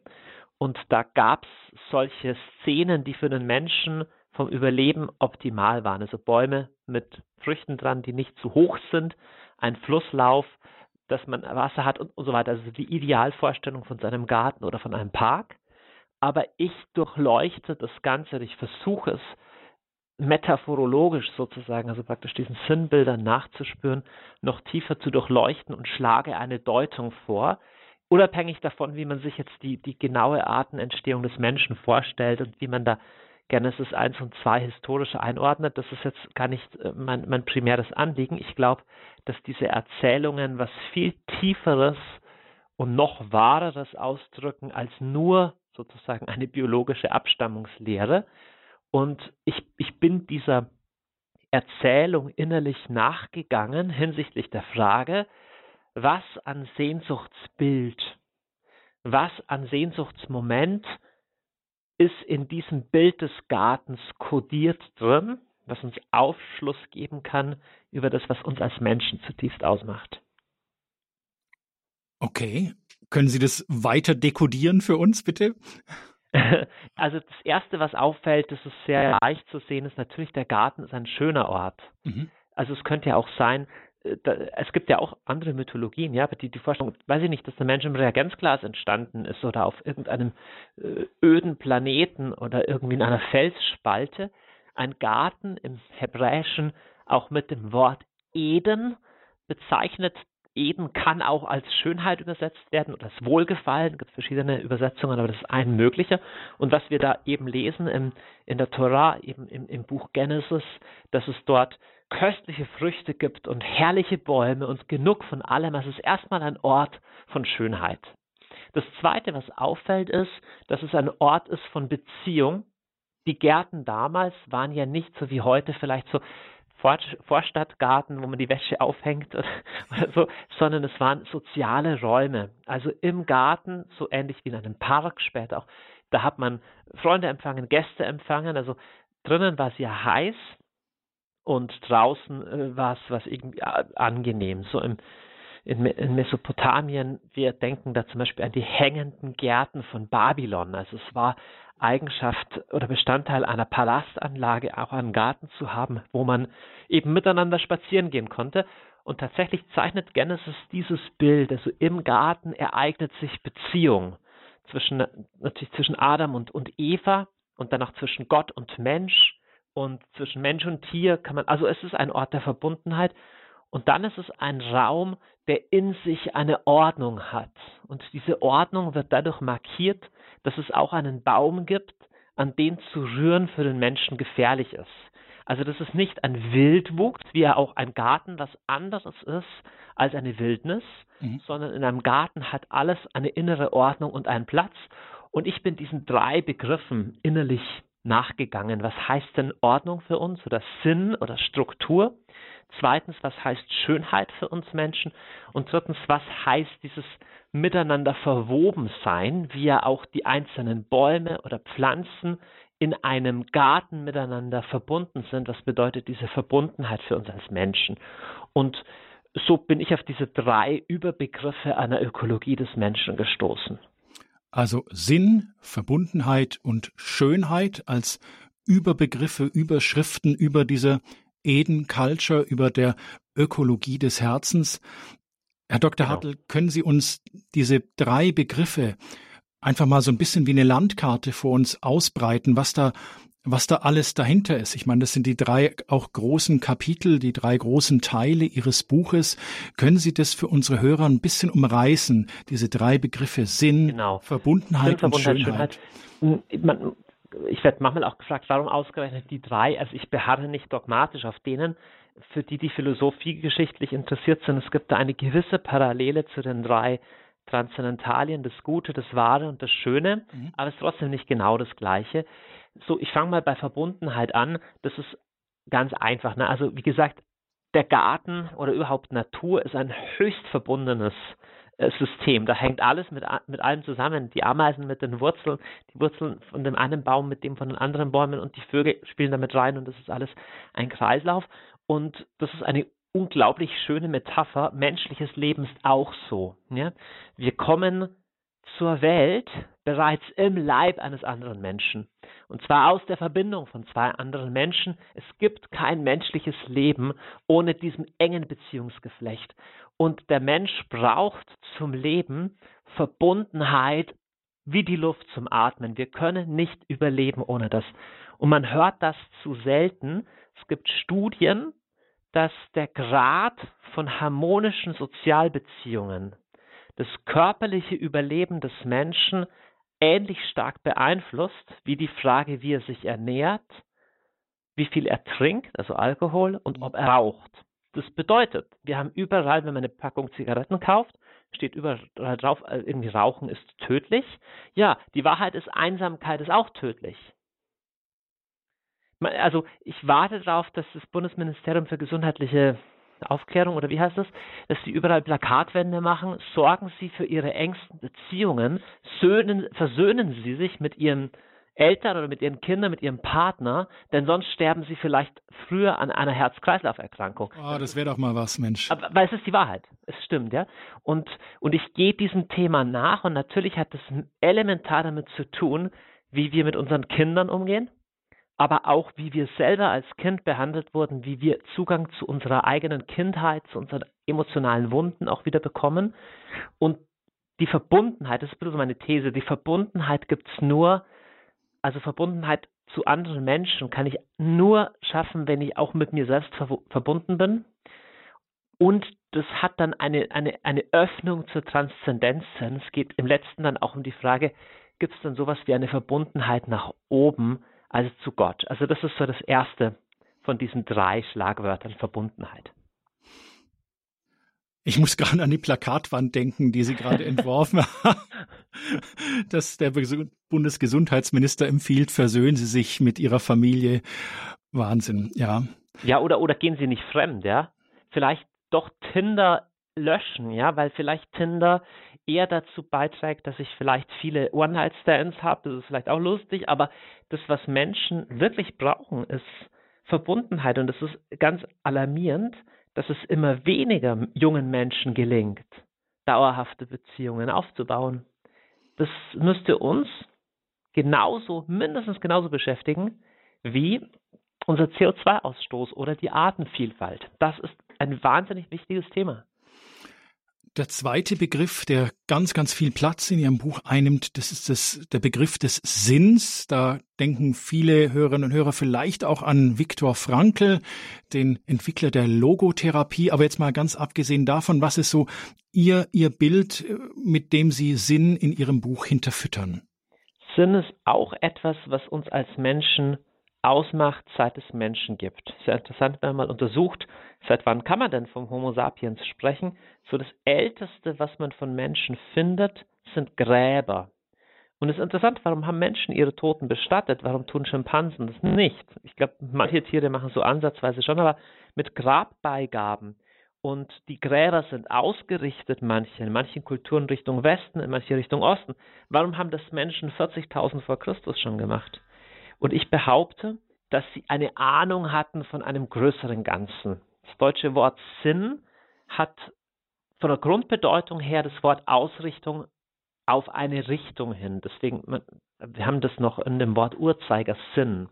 Und da gab es solche Szenen, die für den Menschen vom Überleben optimal waren. Also Bäume mit Früchten dran, die nicht zu hoch sind, ein Flusslauf, dass man Wasser hat und, und so weiter. Also die Idealvorstellung von seinem Garten oder von einem Park. Aber ich durchleuchte das Ganze, ich versuche es metaphorologisch sozusagen, also praktisch diesen Sinnbildern nachzuspüren, noch tiefer zu durchleuchten und schlage eine Deutung vor, unabhängig davon, wie man sich jetzt die, die genaue Artenentstehung des Menschen vorstellt und wie man da Genesis 1 und 2 historisch einordnet. Das ist jetzt gar nicht äh, mein, mein primäres Anliegen. Ich glaube, dass diese Erzählungen was viel Tieferes und noch Wahreres ausdrücken als nur sozusagen eine biologische Abstammungslehre. Und ich, ich bin dieser Erzählung innerlich nachgegangen hinsichtlich der Frage, was an Sehnsuchtsbild, was an Sehnsuchtsmoment ist in diesem Bild des Gartens kodiert drin, was uns Aufschluss geben kann über das, was uns als Menschen zutiefst ausmacht. Okay. Können Sie das weiter dekodieren für uns, bitte? Also das Erste, was auffällt, das ist sehr leicht zu sehen, ist natürlich, der Garten ist ein schöner Ort. Mhm. Also es könnte ja auch sein, äh, da, es gibt ja auch andere Mythologien, ja, die, die Vorstellung, weiß ich nicht, dass der Mensch im Reagenzglas entstanden ist oder auf irgendeinem äh, öden Planeten oder irgendwie in einer Felsspalte. Ein Garten im Hebräischen auch mit dem Wort Eden bezeichnet Eden kann auch als Schönheit übersetzt werden oder als Wohlgefallen. Es gibt verschiedene Übersetzungen, aber das ist ein möglicher. Und was wir da eben lesen im, in der Torah, eben im, im Buch Genesis, dass es dort köstliche Früchte gibt und herrliche Bäume und genug von allem. Es ist erstmal ein Ort von Schönheit. Das Zweite, was auffällt, ist, dass es ein Ort ist von Beziehung. Die Gärten damals waren ja nicht so wie heute vielleicht so Vorstadtgarten, wo man die Wäsche aufhängt oder, oder, so, sondern es waren soziale Räume. Also im Garten, so ähnlich wie in einem Park später auch, da hat man Freunde empfangen, Gäste empfangen. Also drinnen war es ja heiß und draußen äh, war es was irgendwie angenehm. So im, in, in Mesopotamien, wir denken da zum Beispiel an die hängenden Gärten von Babylon. Also es war Eigenschaft oder Bestandteil einer Palastanlage auch einen Garten zu haben, wo man eben miteinander spazieren gehen konnte. Und tatsächlich zeichnet Genesis dieses Bild, also im Garten ereignet sich Beziehung zwischen, natürlich zwischen Adam und, und Eva und dann auch zwischen Gott und Mensch und zwischen Mensch und Tier kann man, also es ist ein Ort der Verbundenheit und dann ist es ein Raum, der in sich eine Ordnung hat. Und diese Ordnung wird dadurch markiert, dass es auch einen Baum gibt, an den zu rühren für den Menschen gefährlich ist. Also das ist nicht ein Wildwuchs, wie ja auch ein Garten was anderes ist als eine Wildnis, mhm. sondern in einem Garten hat alles eine innere Ordnung und einen Platz. Und ich bin diesen drei Begriffen innerlich nachgegangen. Was heißt denn Ordnung für uns oder Sinn oder Struktur? Zweitens, was heißt Schönheit für uns Menschen? Und drittens, was heißt dieses miteinander verwoben sein, wie ja auch die einzelnen Bäume oder Pflanzen in einem Garten miteinander verbunden sind. Was bedeutet diese Verbundenheit für uns als Menschen? Und so bin ich auf diese drei Überbegriffe einer Ökologie des Menschen gestoßen. Also Sinn, Verbundenheit und Schönheit als Überbegriffe, Überschriften über diese Eden Culture, über der Ökologie des Herzens. Herr Dr. Genau. Hartl, können Sie uns diese drei Begriffe einfach mal so ein bisschen wie eine Landkarte vor uns ausbreiten, was da was da alles dahinter ist. Ich meine, das sind die drei auch großen Kapitel, die drei großen Teile Ihres Buches. Können Sie das für unsere Hörer ein bisschen umreißen? Diese drei Begriffe Sinn, genau. Verbundenheit, Sinn, und Schönheit. Schönheit. Man, ich werde manchmal auch gefragt, warum ausgerechnet die drei? Also ich beharre nicht dogmatisch auf denen, für die die Philosophie geschichtlich interessiert sind. Es gibt da eine gewisse Parallele zu den drei Transzendentalien, das Gute, das Wahre und das Schöne, mhm. aber es ist trotzdem nicht genau das Gleiche. So, ich fange mal bei Verbundenheit an. Das ist ganz einfach. Ne? Also wie gesagt, der Garten oder überhaupt Natur ist ein höchst verbundenes äh, System. Da hängt alles mit, mit allem zusammen. Die Ameisen mit den Wurzeln, die Wurzeln von dem einen Baum mit dem von den anderen Bäumen und die Vögel spielen damit rein und das ist alles ein Kreislauf. Und das ist eine unglaublich schöne Metapher. Menschliches Leben ist auch so. Ja? Wir kommen zur Welt bereits im Leib eines anderen Menschen. Und zwar aus der Verbindung von zwei anderen Menschen. Es gibt kein menschliches Leben ohne diesem engen Beziehungsgeflecht. Und der Mensch braucht zum Leben Verbundenheit wie die Luft zum Atmen. Wir können nicht überleben ohne das. Und man hört das zu selten. Es gibt Studien, dass der Grad von harmonischen Sozialbeziehungen das körperliche Überleben des Menschen ähnlich stark beeinflusst wie die Frage, wie er sich ernährt, wie viel er trinkt, also Alkohol, und ob er raucht. Das bedeutet, wir haben überall, wenn man eine Packung Zigaretten kauft, steht überall drauf, äh, irgendwie Rauchen ist tödlich. Ja, die Wahrheit ist, Einsamkeit ist auch tödlich. Also ich warte darauf, dass das Bundesministerium für gesundheitliche Aufklärung oder wie heißt das, dass sie überall Plakatwände machen, sorgen sie für ihre engsten Beziehungen, söhnen, versöhnen sie sich mit ihren Eltern oder mit ihren Kindern, mit ihrem Partner, denn sonst sterben sie vielleicht früher an einer Herz-Kreislauf-Erkrankung. Oh, das wäre doch mal was, Mensch. Aber, weil es ist die Wahrheit. Es stimmt, ja. Und, und ich gehe diesem Thema nach und natürlich hat es elementar damit zu tun, wie wir mit unseren Kindern umgehen, aber auch wie wir selber als Kind behandelt wurden, wie wir Zugang zu unserer eigenen Kindheit, zu unseren emotionalen Wunden auch wieder bekommen. Und die Verbundenheit, das ist bisschen meine These, die Verbundenheit gibt es nur, also Verbundenheit zu anderen Menschen kann ich nur schaffen, wenn ich auch mit mir selbst verbunden bin. Und das hat dann eine, eine, eine Öffnung zur Transzendenz. Es geht im letzten dann auch um die Frage, gibt es dann sowas wie eine Verbundenheit nach oben, also zu Gott. Also das ist so das erste von diesen drei Schlagwörtern Verbundenheit. Ich muss gerade an die Plakatwand denken, die Sie gerade entworfen haben, dass der Bundesgesundheitsminister empfiehlt, versöhnen Sie sich mit Ihrer Familie. Wahnsinn, ja. Ja, oder, oder gehen Sie nicht fremd, ja. Vielleicht doch Tinder löschen, ja, weil vielleicht Tinder eher dazu beiträgt, dass ich vielleicht viele One-Night-Stands habe. Das ist vielleicht auch lustig, aber das, was Menschen wirklich brauchen, ist Verbundenheit. Und es ist ganz alarmierend, dass es immer weniger jungen Menschen gelingt, dauerhafte Beziehungen aufzubauen. Das müsste uns genauso, mindestens genauso beschäftigen wie unser CO2-Ausstoß oder die Artenvielfalt. Das ist ein wahnsinnig wichtiges Thema. Der zweite Begriff, der ganz, ganz viel Platz in Ihrem Buch einnimmt, das ist das, der Begriff des Sinns. Da denken viele Hörerinnen und Hörer vielleicht auch an Viktor Frankl, den Entwickler der Logotherapie. Aber jetzt mal ganz abgesehen davon, was ist so Ihr, Ihr Bild, mit dem Sie Sinn in Ihrem Buch hinterfüttern? Sinn ist auch etwas, was uns als Menschen ausmacht, seit es Menschen gibt. Sehr interessant, wenn man mal untersucht, seit wann kann man denn vom Homo sapiens sprechen? So das Älteste, was man von Menschen findet, sind Gräber. Und es ist interessant, warum haben Menschen ihre Toten bestattet? Warum tun Schimpansen das nicht? Ich glaube, manche Tiere machen so ansatzweise schon, aber mit Grabbeigaben. Und die Gräber sind ausgerichtet, manche, in manchen Kulturen Richtung Westen, in manche Richtung Osten. Warum haben das Menschen 40.000 vor Christus schon gemacht? Und ich behaupte, dass sie eine Ahnung hatten von einem größeren Ganzen. Das deutsche Wort Sinn hat von der Grundbedeutung her das Wort Ausrichtung auf eine Richtung hin. Deswegen, wir haben das noch in dem Wort Uhrzeiger Sinn.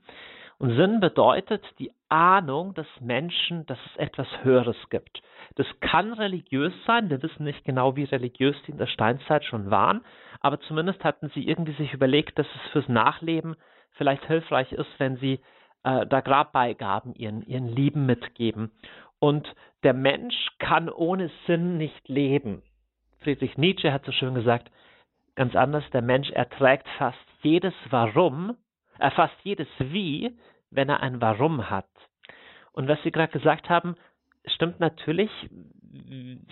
Und Sinn bedeutet die Ahnung des Menschen, dass es etwas Höheres gibt. Das kann religiös sein. Wir wissen nicht genau, wie religiös die in der Steinzeit schon waren. Aber zumindest hatten sie irgendwie sich überlegt, dass es fürs Nachleben vielleicht hilfreich ist, wenn sie äh, da Grabbeigaben ihren, ihren Lieben mitgeben. Und der Mensch kann ohne Sinn nicht leben. Friedrich Nietzsche hat so schön gesagt, ganz anders, der Mensch erträgt fast jedes Warum, äh, fast jedes Wie, wenn er ein Warum hat. Und was Sie gerade gesagt haben, stimmt natürlich,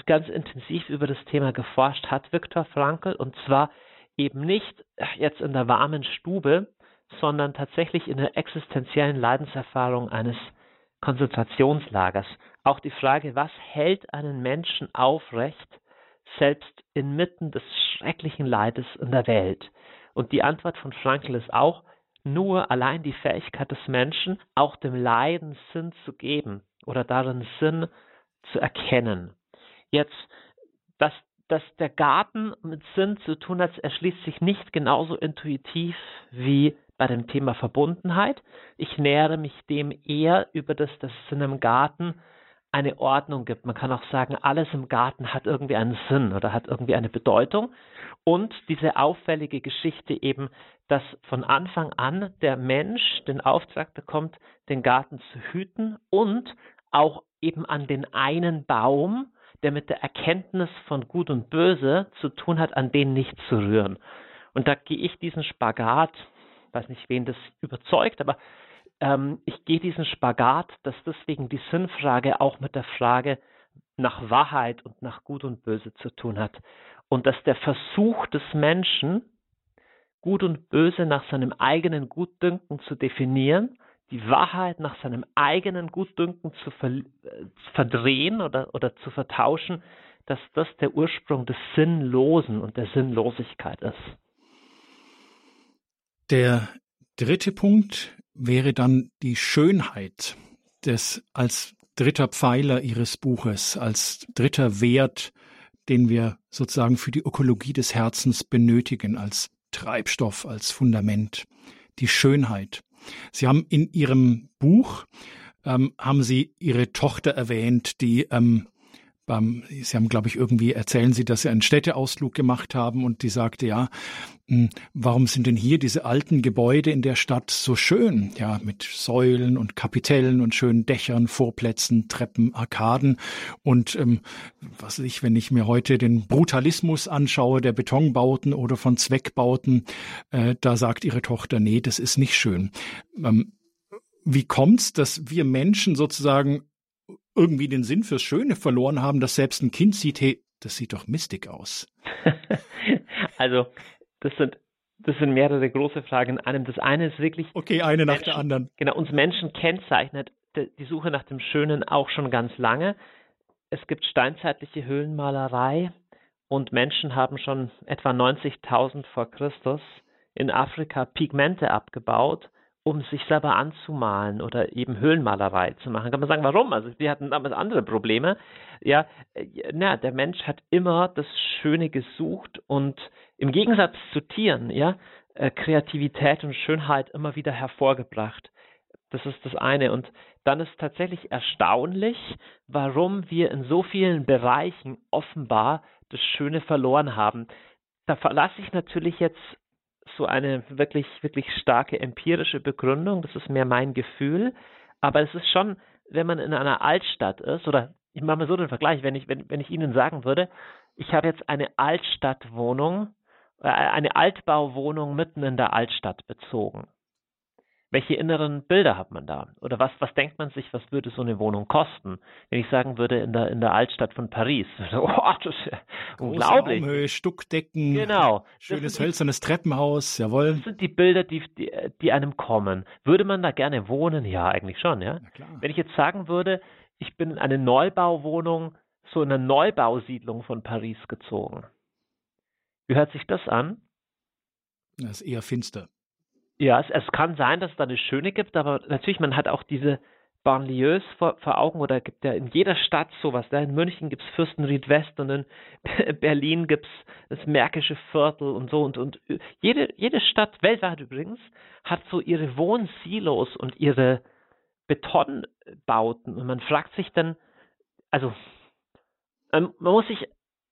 ganz intensiv über das Thema geforscht hat Viktor Frankl, und zwar eben nicht jetzt in der warmen Stube, sondern tatsächlich in der existenziellen Leidenserfahrung eines Konzentrationslagers. Auch die Frage, was hält einen Menschen aufrecht, selbst inmitten des schrecklichen Leides in der Welt? Und die Antwort von Frankl ist auch, nur allein die Fähigkeit des Menschen, auch dem Leiden Sinn zu geben oder darin Sinn zu erkennen. Jetzt, dass, dass der Garten mit Sinn zu tun hat, erschließt sich nicht genauso intuitiv wie bei dem Thema Verbundenheit. Ich nähere mich dem eher über das, dass es in einem Garten eine Ordnung gibt. Man kann auch sagen, alles im Garten hat irgendwie einen Sinn oder hat irgendwie eine Bedeutung. Und diese auffällige Geschichte eben, dass von Anfang an der Mensch den Auftrag bekommt, den Garten zu hüten und auch eben an den einen Baum, der mit der Erkenntnis von Gut und Böse zu tun hat, an den nicht zu rühren. Und da gehe ich diesen Spagat, weiß nicht, wen das überzeugt, aber ähm, ich gehe diesen Spagat, dass deswegen die Sinnfrage auch mit der Frage nach Wahrheit und nach Gut und Böse zu tun hat. Und dass der Versuch des Menschen, Gut und Böse nach seinem eigenen Gutdünken zu definieren, die Wahrheit nach seinem eigenen Gutdünken zu ver äh, verdrehen oder, oder zu vertauschen, dass das der Ursprung des Sinnlosen und der Sinnlosigkeit ist. Der dritte Punkt wäre dann die Schönheit des als dritter Pfeiler Ihres Buches, als dritter Wert, den wir sozusagen für die Ökologie des Herzens benötigen, als Treibstoff, als Fundament, die Schönheit. Sie haben in Ihrem Buch ähm, haben Sie Ihre Tochter erwähnt, die ähm, beim, Sie haben, glaube ich, irgendwie erzählen Sie, dass Sie einen Städteausflug gemacht haben und die sagte, ja, hm, warum sind denn hier diese alten Gebäude in der Stadt so schön? Ja, mit Säulen und Kapitellen und schönen Dächern, Vorplätzen, Treppen, Arkaden und ähm, was weiß ich, wenn ich mir heute den Brutalismus anschaue der Betonbauten oder von Zweckbauten, äh, da sagt Ihre Tochter, nee, das ist nicht schön. Ähm, wie kommt's, dass wir Menschen sozusagen irgendwie den Sinn fürs Schöne verloren haben, dass selbst ein Kind sieht, hey, das sieht doch mistig aus. also, das sind das sind mehrere große Fragen in einem. Das eine ist wirklich. Okay, eine nach der anderen. Genau, uns Menschen kennzeichnet die Suche nach dem Schönen auch schon ganz lange. Es gibt steinzeitliche Höhlenmalerei und Menschen haben schon etwa 90.000 vor Christus in Afrika Pigmente abgebaut um sich selber anzumalen oder eben Höhlenmalerei zu machen. Kann man sagen, warum? Also wir hatten damals andere Probleme. Ja, äh, na, der Mensch hat immer das Schöne gesucht und im Gegensatz zu Tieren, ja, äh, Kreativität und Schönheit immer wieder hervorgebracht. Das ist das eine. Und dann ist tatsächlich erstaunlich, warum wir in so vielen Bereichen offenbar das Schöne verloren haben. Da verlasse ich natürlich jetzt so eine wirklich, wirklich starke empirische Begründung. Das ist mehr mein Gefühl. Aber es ist schon, wenn man in einer Altstadt ist, oder ich mache mal so den Vergleich, wenn ich, wenn, wenn ich Ihnen sagen würde, ich habe jetzt eine Altstadtwohnung, äh, eine Altbauwohnung mitten in der Altstadt bezogen welche inneren Bilder hat man da? Oder was, was denkt man sich, was würde so eine Wohnung kosten? Wenn ich sagen würde, in der, in der Altstadt von Paris. Oh, das ist unglaublich. Raumhöhe, Stuckdecken. Genau. Schönes hölzernes Treppenhaus, jawohl. Das sind die Bilder, die, die, die einem kommen. Würde man da gerne wohnen? Ja, eigentlich schon, ja. Wenn ich jetzt sagen würde, ich bin in eine Neubauwohnung, so in eine Neubausiedlung von Paris gezogen. Wie hört sich das an? Das ist eher finster. Ja, es, es kann sein, dass es da eine schöne gibt, aber natürlich, man hat auch diese Banlieues vor, vor Augen oder gibt ja in jeder Stadt sowas. Da in München gibt es Fürstenried West und in Berlin gibt es das Märkische Viertel und so und, und jede, jede Stadt, weltweit übrigens, hat so ihre Wohnsilos und ihre Betonbauten und man fragt sich dann, also man muss sich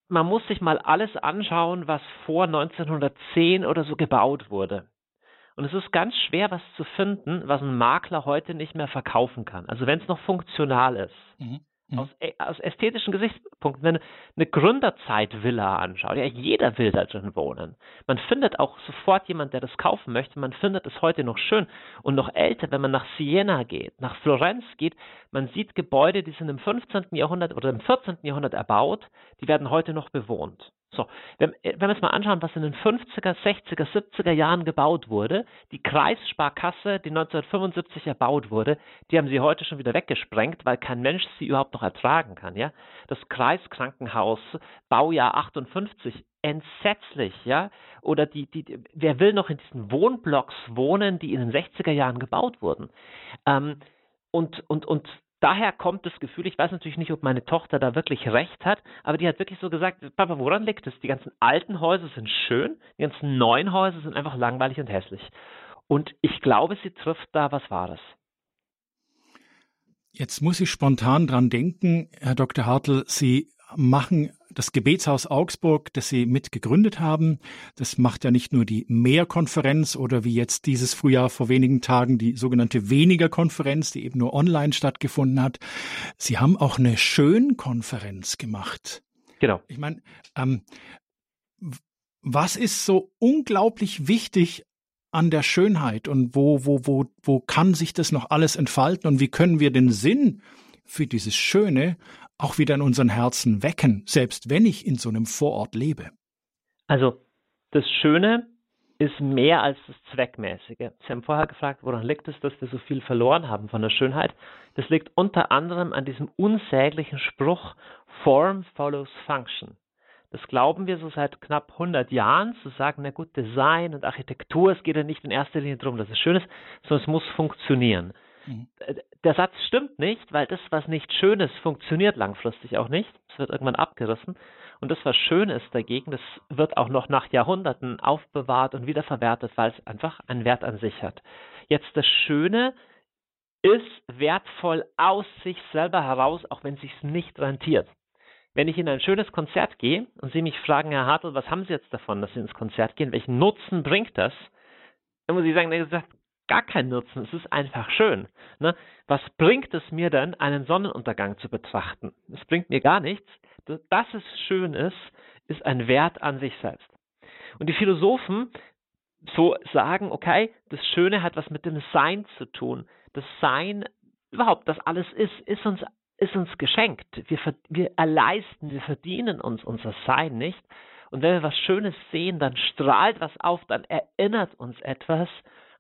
man muss sich mal alles anschauen, was vor 1910 oder so gebaut wurde. Und es ist ganz schwer, was zu finden, was ein Makler heute nicht mehr verkaufen kann. Also wenn es noch funktional ist. Mhm. Mhm. Aus, äh, aus, ästhetischen Gesichtspunkten, wenn eine Gründerzeit-Villa anschaut, ja, jeder will da drin wohnen. Man findet auch sofort jemand, der das kaufen möchte. Man findet es heute noch schön und noch älter, wenn man nach Siena geht, nach Florenz geht. Man sieht Gebäude, die sind im 15. Jahrhundert oder im 14. Jahrhundert erbaut, die werden heute noch bewohnt. So, wenn, äh, wenn wir uns mal anschauen, was in den 50er, 60er, 70er Jahren gebaut wurde, die Kreissparkasse, die 1975 erbaut wurde, die haben sie heute schon wieder weggesprengt, weil kein Mensch sie überhaupt noch ertragen kann, ja. Das Kreiskrankenhaus, Baujahr 58, entsetzlich, ja. Oder die, die, wer will noch in diesen Wohnblocks wohnen, die in den 60er Jahren gebaut wurden? Ähm, und, und, und daher kommt das Gefühl, ich weiß natürlich nicht, ob meine Tochter da wirklich recht hat, aber die hat wirklich so gesagt, Papa, woran liegt es? Die ganzen alten Häuser sind schön, die ganzen neuen Häuser sind einfach langweilig und hässlich. Und ich glaube, sie trifft da was Wahres. Jetzt muss ich spontan dran denken, Herr Dr. Hartl, Sie machen das Gebetshaus Augsburg, das Sie mitgegründet haben. Das macht ja nicht nur die Mehrkonferenz oder wie jetzt dieses Frühjahr vor wenigen Tagen die sogenannte Weniger-Konferenz, die eben nur online stattgefunden hat. Sie haben auch eine Schönkonferenz gemacht. Genau. Ich meine, ähm, was ist so unglaublich wichtig an der Schönheit und wo, wo, wo, wo kann sich das noch alles entfalten und wie können wir den Sinn für dieses Schöne auch wieder in unseren Herzen wecken, selbst wenn ich in so einem Vorort lebe? Also, das Schöne ist mehr als das Zweckmäßige. Sie haben vorher gefragt, woran liegt es, dass wir so viel verloren haben von der Schönheit? Das liegt unter anderem an diesem unsäglichen Spruch Form follows Function. Das glauben wir so seit knapp 100 Jahren, zu sagen, na gut, Design und Architektur, es geht ja nicht in erster Linie darum, dass es schön ist, sondern es muss funktionieren. Mhm. Der Satz stimmt nicht, weil das, was nicht schön ist, funktioniert langfristig auch nicht. Es wird irgendwann abgerissen. Und das, was schön ist dagegen, das wird auch noch nach Jahrhunderten aufbewahrt und wiederverwertet, weil es einfach einen Wert an sich hat. Jetzt das Schöne ist wertvoll aus sich selber heraus, auch wenn es sich nicht rentiert. Wenn ich in ein schönes Konzert gehe und Sie mich fragen, Herr Hartl, was haben Sie jetzt davon, dass Sie ins Konzert gehen? Welchen Nutzen bringt das? Dann muss ich sagen, gar keinen Nutzen. Es ist einfach schön. Ne? Was bringt es mir denn, einen Sonnenuntergang zu betrachten? Es bringt mir gar nichts. Dass es schön ist, ist ein Wert an sich selbst. Und die Philosophen so sagen, okay, das Schöne hat was mit dem Sein zu tun. Das Sein, überhaupt, das alles ist, ist uns ist uns geschenkt. Wir, wir erleisten, wir verdienen uns unser Sein nicht. Und wenn wir was Schönes sehen, dann strahlt was auf, dann erinnert uns etwas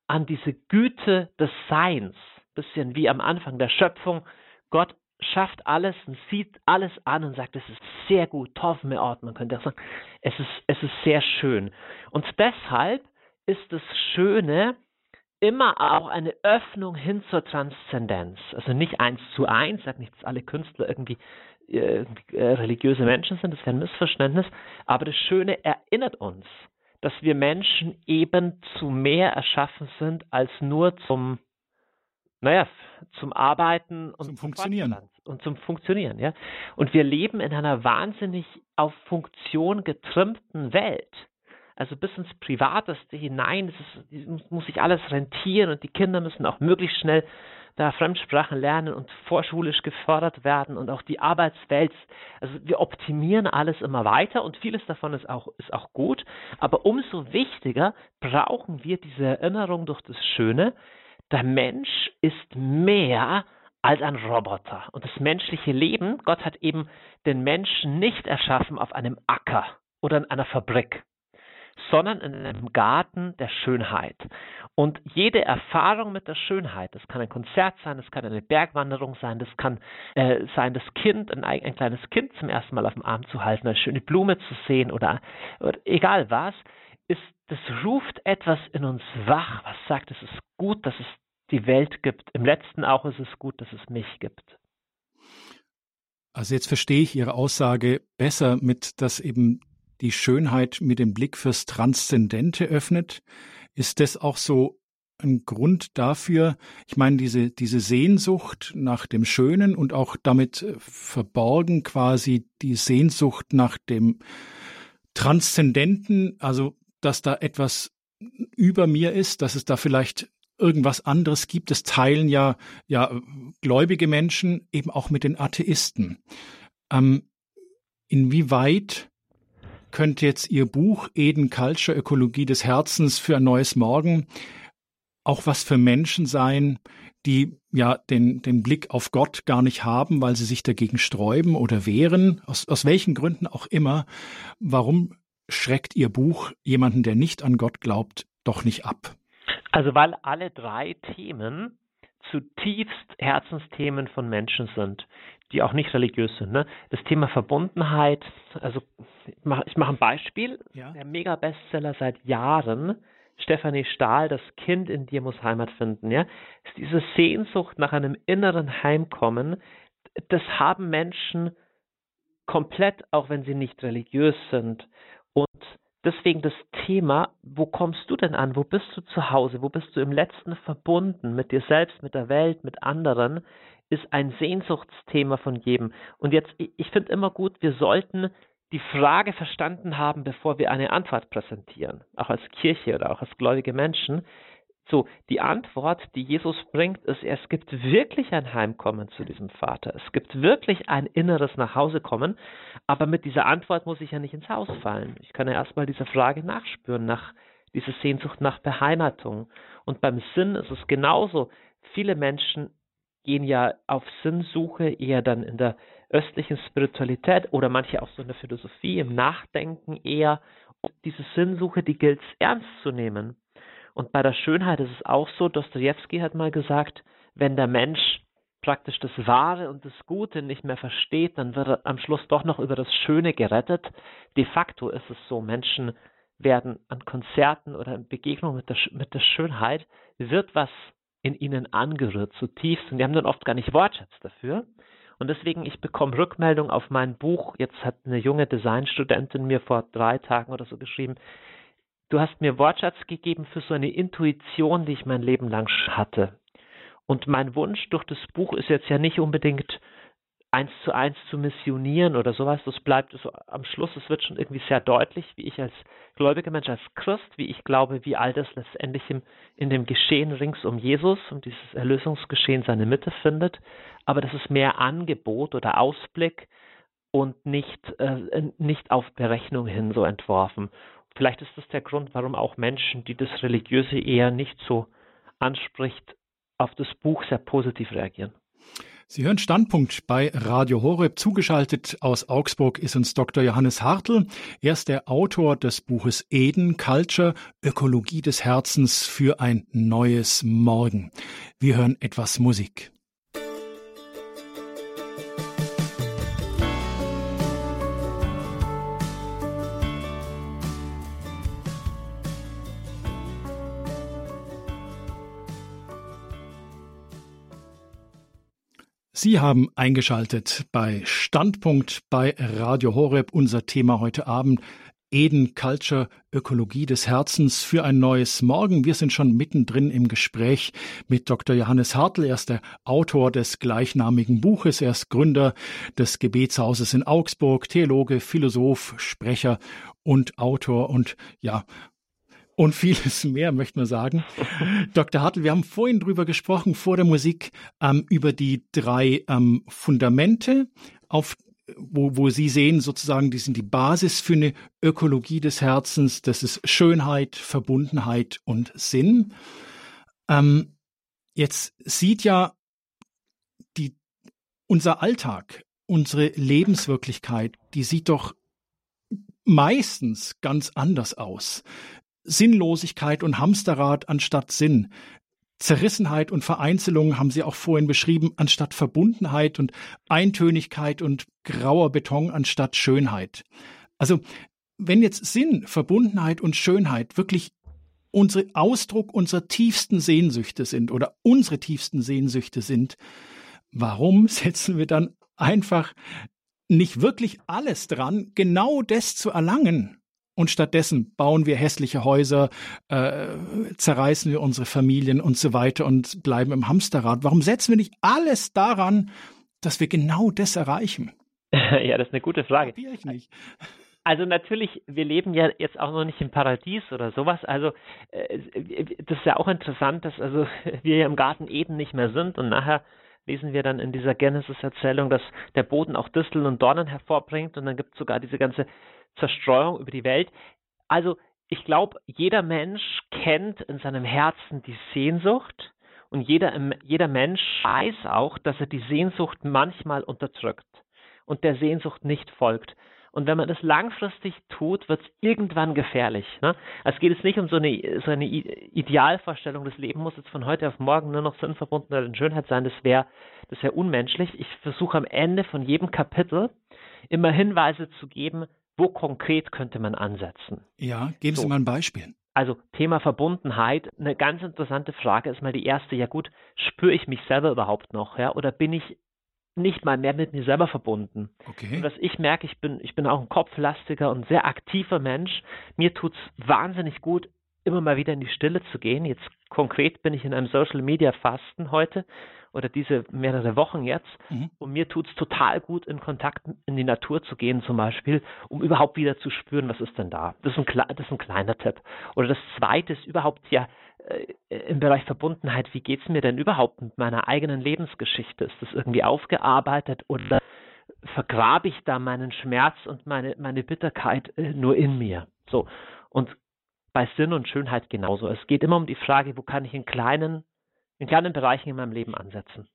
an diese Güte des Seins. Bisschen wie am Anfang der Schöpfung. Gott schafft alles und sieht alles an und sagt, es ist sehr gut, Tov Ort, man könnte auch sagen, es ist, es ist sehr schön. Und deshalb ist das Schöne immer auch eine Öffnung hin zur Transzendenz. Also nicht eins zu eins, sag nicht, dass alle Künstler irgendwie äh, äh, religiöse Menschen sind, das wäre ein Missverständnis, aber das Schöne erinnert uns, dass wir Menschen eben zu mehr erschaffen sind als nur zum, naja, zum Arbeiten und zum Funktionieren. Und zum Funktionieren, ja. Und wir leben in einer wahnsinnig auf Funktion getrimmten Welt also bis ins Privateste hinein. Es ist, muss sich alles rentieren und die Kinder müssen auch möglichst schnell da Fremdsprachen lernen und vorschulisch gefördert werden und auch die Arbeitswelt. Also wir optimieren alles immer weiter und vieles davon ist auch, ist auch gut. Aber umso wichtiger brauchen wir diese Erinnerung durch das Schöne. Der Mensch ist mehr als ein Roboter. Und das menschliche Leben, Gott hat eben den Menschen nicht erschaffen auf einem Acker oder in einer Fabrik sondern in einem Garten der Schönheit. Und jede Erfahrung mit der Schönheit, das kann ein Konzert sein, das kann eine Bergwanderung sein, das kann äh, sein, das Kind, ein, ein, kleines Kind zum ersten Mal auf dem Arm zu halten, eine schöne Blume zu sehen oder, oder egal was, ist, das ruft etwas in uns wach, was sagt, es ist gut, dass es die Welt gibt. Im letzten auch ist es gut, dass es mich gibt. Also jetzt verstehe ich Ihre Aussage besser mit, dass eben die Schönheit mit dem Blick fürs Transzendente öffnet. Ist das auch so ein Grund dafür? Ich meine, diese, diese Sehnsucht nach dem Schönen und auch damit äh, verborgen quasi die Sehnsucht nach dem Transzendenten, also dass da etwas über mir ist, dass es da vielleicht irgendwas anderes gibt. Das teilen ja, ja gläubige Menschen eben auch mit den Atheisten. Ähm, inwieweit könnte jetzt Ihr Buch Eden Culture Ökologie des Herzens für ein neues Morgen auch was für Menschen sein, die ja den, den Blick auf Gott gar nicht haben, weil sie sich dagegen sträuben oder wehren, aus, aus welchen Gründen auch immer. Warum schreckt Ihr Buch jemanden, der nicht an Gott glaubt, doch nicht ab? Also weil alle drei Themen zutiefst Herzensthemen von Menschen sind die auch nicht religiös sind. Ne? Das Thema Verbundenheit, also ich mache mach ein Beispiel, ja. der Mega-Bestseller seit Jahren, Stefanie Stahl, das Kind in dir muss Heimat finden, ja, ist diese Sehnsucht nach einem inneren Heimkommen, das haben Menschen komplett, auch wenn sie nicht religiös sind. Und deswegen das Thema, wo kommst du denn an? Wo bist du zu Hause? Wo bist du im letzten verbunden mit dir selbst, mit der Welt, mit anderen? Ist ein Sehnsuchtsthema von jedem. Und jetzt, ich finde immer gut, wir sollten die Frage verstanden haben, bevor wir eine Antwort präsentieren, auch als Kirche oder auch als gläubige Menschen. So, die Antwort, die Jesus bringt, ist, es gibt wirklich ein Heimkommen zu diesem Vater. Es gibt wirklich ein inneres Nachhausekommen. Aber mit dieser Antwort muss ich ja nicht ins Haus fallen. Ich kann ja erstmal dieser Frage nachspüren, nach dieser Sehnsucht nach Beheimatung. Und beim Sinn ist es genauso. Viele Menschen gehen ja auf Sinnsuche eher dann in der östlichen Spiritualität oder manche auch so in der Philosophie, im Nachdenken eher. Und diese Sinnsuche, die gilt es ernst zu nehmen. Und bei der Schönheit ist es auch so, Dostoevsky hat mal gesagt, wenn der Mensch praktisch das Wahre und das Gute nicht mehr versteht, dann wird er am Schluss doch noch über das Schöne gerettet. De facto ist es so, Menschen werden an Konzerten oder in Begegnung mit der, mit der Schönheit, wird was in ihnen angerührt zutiefst und die haben dann oft gar nicht Wortschatz dafür. Und deswegen, ich bekomme Rückmeldung auf mein Buch. Jetzt hat eine junge Designstudentin mir vor drei Tagen oder so geschrieben, du hast mir Wortschatz gegeben für so eine Intuition, die ich mein Leben lang hatte. Und mein Wunsch durch das Buch ist jetzt ja nicht unbedingt eins zu eins zu missionieren oder sowas. Das bleibt so am Schluss, es wird schon irgendwie sehr deutlich, wie ich als gläubiger Mensch, als Christ, wie ich glaube, wie all das letztendlich im, in dem Geschehen rings um Jesus und dieses Erlösungsgeschehen seine Mitte findet. Aber das ist mehr Angebot oder Ausblick und nicht, äh, nicht auf Berechnung hin so entworfen. Vielleicht ist das der Grund, warum auch Menschen, die das Religiöse eher nicht so anspricht, auf das Buch sehr positiv reagieren. Sie hören Standpunkt bei Radio Horeb. Zugeschaltet aus Augsburg ist uns Dr. Johannes Hartl. Er ist der Autor des Buches Eden Culture, Ökologie des Herzens für ein neues Morgen. Wir hören etwas Musik. Sie haben eingeschaltet bei Standpunkt bei Radio Horeb. Unser Thema heute Abend Eden Culture, Ökologie des Herzens für ein neues Morgen. Wir sind schon mittendrin im Gespräch mit Dr. Johannes Hartl. Er ist der Autor des gleichnamigen Buches. Er ist Gründer des Gebetshauses in Augsburg, Theologe, Philosoph, Sprecher und Autor und ja, und vieles mehr, möchte man sagen. Dr. Hartl, wir haben vorhin drüber gesprochen, vor der Musik, ähm, über die drei ähm, Fundamente, auf wo, wo Sie sehen, sozusagen, die sind die Basis für eine Ökologie des Herzens. Das ist Schönheit, Verbundenheit und Sinn. Ähm, jetzt sieht ja die, unser Alltag, unsere Lebenswirklichkeit, die sieht doch meistens ganz anders aus. Sinnlosigkeit und Hamsterrad anstatt Sinn. Zerrissenheit und Vereinzelung haben Sie auch vorhin beschrieben, anstatt Verbundenheit und Eintönigkeit und grauer Beton anstatt Schönheit. Also, wenn jetzt Sinn, Verbundenheit und Schönheit wirklich unsere Ausdruck unserer tiefsten Sehnsüchte sind oder unsere tiefsten Sehnsüchte sind, warum setzen wir dann einfach nicht wirklich alles dran, genau das zu erlangen? Und stattdessen bauen wir hässliche Häuser, äh, zerreißen wir unsere Familien und so weiter und bleiben im Hamsterrad. Warum setzen wir nicht alles daran, dass wir genau das erreichen? Ja, das ist eine gute Frage. Ich nicht. Also natürlich, wir leben ja jetzt auch noch nicht im Paradies oder sowas. Also äh, das ist ja auch interessant, dass also wir ja im Garten Eden nicht mehr sind und nachher lesen wir dann in dieser Genesis-Erzählung, dass der Boden auch Disteln und Dornen hervorbringt und dann gibt es sogar diese ganze Zerstreuung über die Welt. Also ich glaube, jeder Mensch kennt in seinem Herzen die Sehnsucht und jeder, jeder Mensch weiß auch, dass er die Sehnsucht manchmal unterdrückt und der Sehnsucht nicht folgt. Und wenn man das langfristig tut, wird es irgendwann gefährlich. Ne? Also es geht jetzt nicht um so eine, so eine Idealvorstellung, das Leben muss jetzt von heute auf morgen nur noch sinnverbunden oder in Schönheit sein. Das wäre das wär unmenschlich. Ich versuche am Ende von jedem Kapitel immer Hinweise zu geben, wo konkret könnte man ansetzen. Ja, geben so. Sie mal ein Beispiel. Also Thema Verbundenheit, eine ganz interessante Frage ist mal die erste, ja gut, spüre ich mich selber überhaupt noch, ja, oder bin ich nicht mal mehr mit mir selber verbunden. Okay. Und was ich merke, ich bin, ich bin auch ein kopflastiger und sehr aktiver Mensch. Mir tut es wahnsinnig gut, immer mal wieder in die Stille zu gehen. Jetzt konkret bin ich in einem Social Media Fasten heute oder diese mehrere Wochen jetzt. Mhm. Und mir tut es total gut, in Kontakt in die Natur zu gehen, zum Beispiel, um überhaupt wieder zu spüren, was ist denn da. Das ist ein, das ist ein kleiner Tipp. Oder das zweite ist überhaupt ja äh, im Bereich Verbundenheit, wie geht es mir denn überhaupt mit meiner eigenen Lebensgeschichte? Ist das irgendwie aufgearbeitet oder vergrabe ich da meinen Schmerz und meine, meine Bitterkeit äh, nur in mir? So. Und bei Sinn und Schönheit genauso. Es geht immer um die Frage, wo kann ich in kleinen in kleinen Bereichen in meinem Leben ansetzen.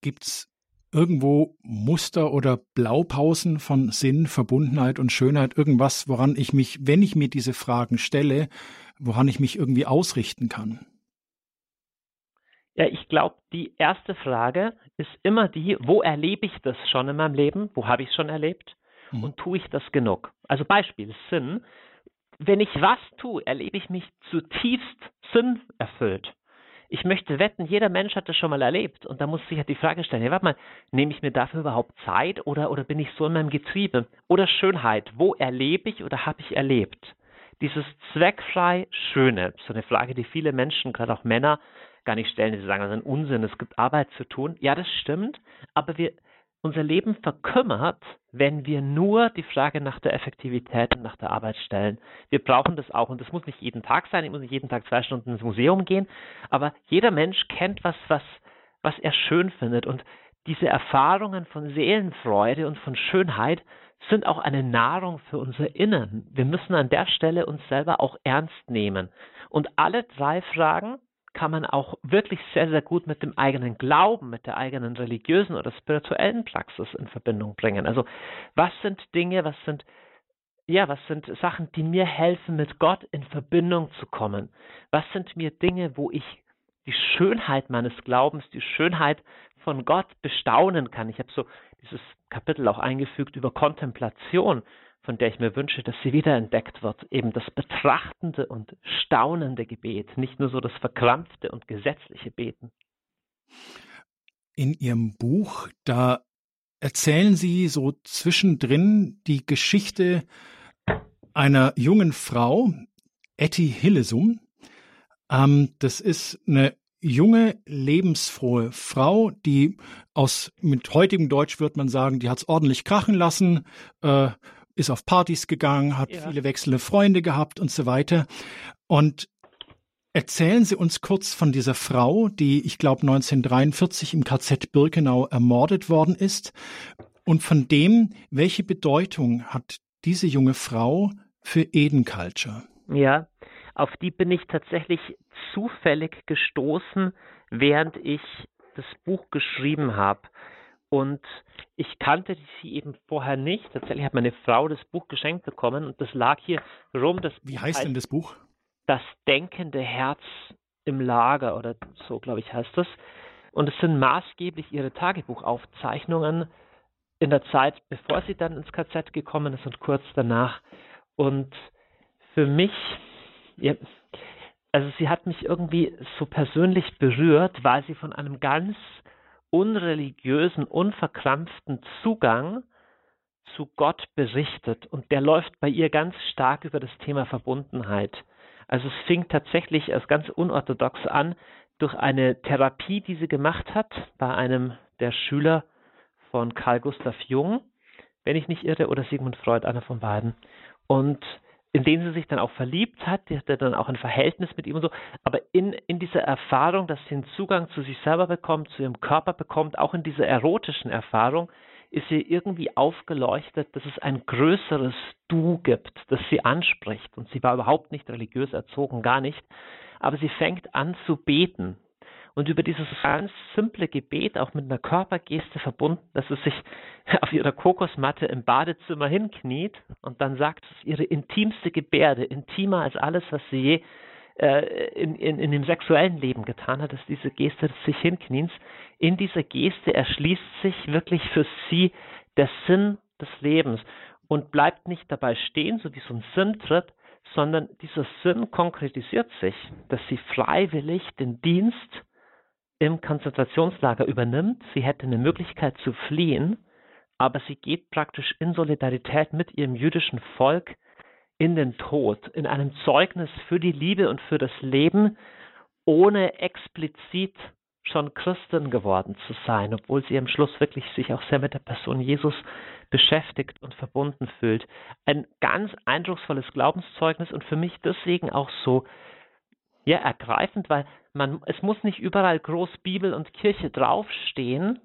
Gibt es irgendwo Muster oder Blaupausen von Sinn, Verbundenheit und Schönheit, irgendwas, woran ich mich, wenn ich mir diese Fragen stelle, woran ich mich irgendwie ausrichten kann? Ja, ich glaube, die erste Frage ist immer die, wo erlebe ich das schon in meinem Leben? Wo habe ich es schon erlebt? Hm. Und tue ich das genug? Also Beispiel Sinn. Wenn ich was tue, erlebe ich mich zutiefst sinnerfüllt ich möchte wetten, jeder Mensch hat das schon mal erlebt. Und da muss sich halt die Frage stellen, ja, warte mal, nehme ich mir dafür überhaupt Zeit oder, oder bin ich so in meinem Getriebe? Oder Schönheit, wo erlebe ich oder habe ich erlebt? Dieses zweckfrei Schöne, so eine Frage, die viele Menschen, gerade auch Männer, gar nicht stellen. Sie sagen, das ist ein Unsinn, es gibt Arbeit zu tun. Ja, das stimmt, aber wir, unser Leben verkümmert, wenn wir nur die Frage nach der Effektivität und nach der Arbeit stellen. Wir brauchen das auch und das muss nicht jeden Tag sein, ich muss nicht jeden Tag zwei Stunden ins Museum gehen, aber jeder Mensch kennt was, was, was er schön findet und diese Erfahrungen von Seelenfreude und von Schönheit sind auch eine Nahrung für unser Innern. Wir müssen an der Stelle uns selber auch ernst nehmen. Und alle drei Fragen kann man auch wirklich sehr, sehr gut mit dem eigenen Glauben, mit der eigenen religiösen oder spirituellen Praxis in Verbindung bringen. Also was sind Dinge, was sind ja, was sind Sachen, die mir helfen, mit Gott in Verbindung zu kommen? Was sind mir Dinge, wo ich die Schönheit meines Glaubens, die Schönheit von Gott bestaunen kann? Ich habe so dieses Kapitel auch eingefügt über Kontemplation von der ich mir wünsche, dass sie wiederentdeckt wird, eben das betrachtende und staunende Gebet, nicht nur so das verkrampfte und gesetzliche Beten. In Ihrem Buch, da erzählen Sie so zwischendrin die Geschichte einer jungen Frau, Etty Hillesum. Ähm, das ist eine junge, lebensfrohe Frau, die aus, mit heutigem Deutsch wird man sagen, die hat es ordentlich krachen lassen, äh, ist auf Partys gegangen, hat ja. viele wechselnde Freunde gehabt und so weiter. Und erzählen Sie uns kurz von dieser Frau, die, ich glaube, 1943 im KZ Birkenau ermordet worden ist und von dem, welche Bedeutung hat diese junge Frau für Eden Culture? Ja, auf die bin ich tatsächlich zufällig gestoßen, während ich das Buch geschrieben habe. Und ich kannte sie eben vorher nicht. Tatsächlich hat meine Frau das Buch geschenkt bekommen und das lag hier rum. Das Wie heißt denn das Buch? Das denkende Herz im Lager oder so, glaube ich, heißt das. Und es sind maßgeblich ihre Tagebuchaufzeichnungen in der Zeit, bevor sie dann ins KZ gekommen ist und kurz danach. Und für mich, ja, also sie hat mich irgendwie so persönlich berührt, weil sie von einem ganz unreligiösen, unverkrampften Zugang zu Gott berichtet. Und der läuft bei ihr ganz stark über das Thema Verbundenheit. Also es fing tatsächlich als ganz unorthodox an durch eine Therapie, die sie gemacht hat bei einem der Schüler von Carl Gustav Jung, wenn ich nicht irre, oder Sigmund Freud, einer von beiden. Und in den sie sich dann auch verliebt hat, die hatte dann auch ein Verhältnis mit ihm und so, aber in, in dieser Erfahrung, dass sie einen Zugang zu sich selber bekommt, zu ihrem Körper bekommt, auch in dieser erotischen Erfahrung, ist ihr irgendwie aufgeleuchtet, dass es ein größeres Du gibt, das sie anspricht. Und sie war überhaupt nicht religiös erzogen, gar nicht. Aber sie fängt an zu beten und über dieses ganz simple Gebet auch mit einer Körpergeste verbunden, dass sie sich auf ihrer Kokosmatte im Badezimmer hinkniet und dann sagt, es ihre intimste Gebärde, intimer als alles, was sie je äh, in, in, in dem sexuellen Leben getan hat, ist diese Geste des sich hinkniens. In dieser Geste erschließt sich wirklich für sie der Sinn des Lebens und bleibt nicht dabei stehen, so wie so ein Sinntritt, sondern dieser Sinn konkretisiert sich, dass sie freiwillig den Dienst im Konzentrationslager übernimmt. Sie hätte eine Möglichkeit zu fliehen, aber sie geht praktisch in Solidarität mit ihrem jüdischen Volk in den Tod, in einem Zeugnis für die Liebe und für das Leben, ohne explizit schon Christin geworden zu sein, obwohl sie am Schluss wirklich sich auch sehr mit der Person Jesus beschäftigt und verbunden fühlt. Ein ganz eindrucksvolles Glaubenszeugnis und für mich deswegen auch so ja, ergreifend, weil man, es muss nicht überall groß Bibel und Kirche draufstehen,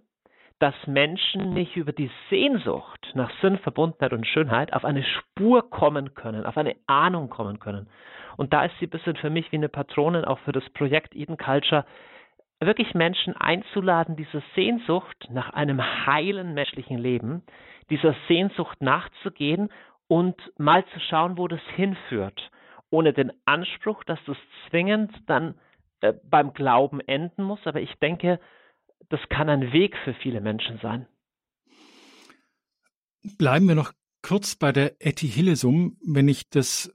dass Menschen nicht über die Sehnsucht nach Sinn, Verbundenheit und Schönheit auf eine Spur kommen können, auf eine Ahnung kommen können. Und da ist sie ein bisschen für mich wie eine Patronin auch für das Projekt Eden Culture, wirklich Menschen einzuladen, diese Sehnsucht nach einem heilen menschlichen Leben, dieser Sehnsucht nachzugehen und mal zu schauen, wo das hinführt, ohne den Anspruch, dass das zwingend dann äh, beim Glauben enden muss. Aber ich denke, das kann ein Weg für viele Menschen sein. Bleiben wir noch kurz bei der Etty Hillesum, wenn ich das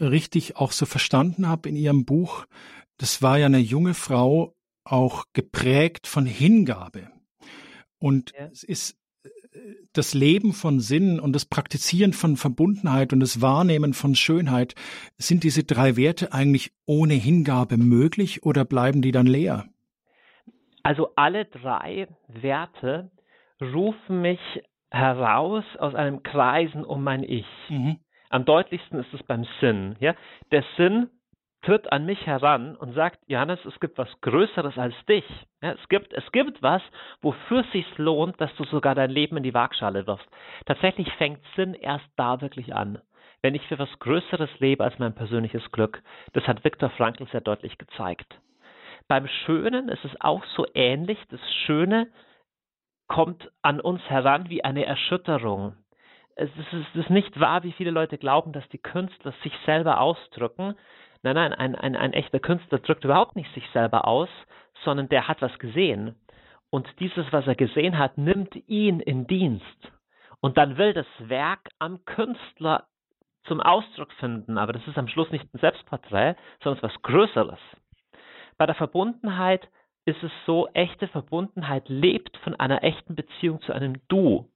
richtig auch so verstanden habe in ihrem Buch. Das war ja eine junge Frau, auch geprägt von Hingabe. Und ja. es ist das Leben von Sinn und das Praktizieren von Verbundenheit und das Wahrnehmen von Schönheit, sind diese drei Werte eigentlich ohne Hingabe möglich oder bleiben die dann leer? Also alle drei Werte rufen mich heraus aus einem Kreisen um mein Ich. Mhm. Am deutlichsten ist es beim Sinn. Ja? Der Sinn tritt an mich heran und sagt, Johannes, es gibt was Größeres als dich. Ja, es, gibt, es gibt was, wofür es sich lohnt, dass du sogar dein Leben in die Waagschale wirfst. Tatsächlich fängt Sinn erst da wirklich an. Wenn ich für was Größeres lebe als mein persönliches Glück. Das hat Viktor Frankl sehr deutlich gezeigt. Beim Schönen ist es auch so ähnlich. Das Schöne kommt an uns heran wie eine Erschütterung. Es ist, nicht wahr, wie viele Leute glauben, dass die Künstler sich selber ausdrücken, Nein, nein, ein, ein, ein echter Künstler drückt überhaupt nicht sich selber aus, sondern der hat was gesehen. Und dieses, was er gesehen hat, nimmt ihn in Dienst. Und dann will das Werk am Künstler zum Ausdruck finden. Aber das ist am Schluss nicht ein Selbstporträt, sondern was Größeres. Bei der Verbundenheit ist es so, echte Verbundenheit lebt von einer echten Beziehung zu einem Du.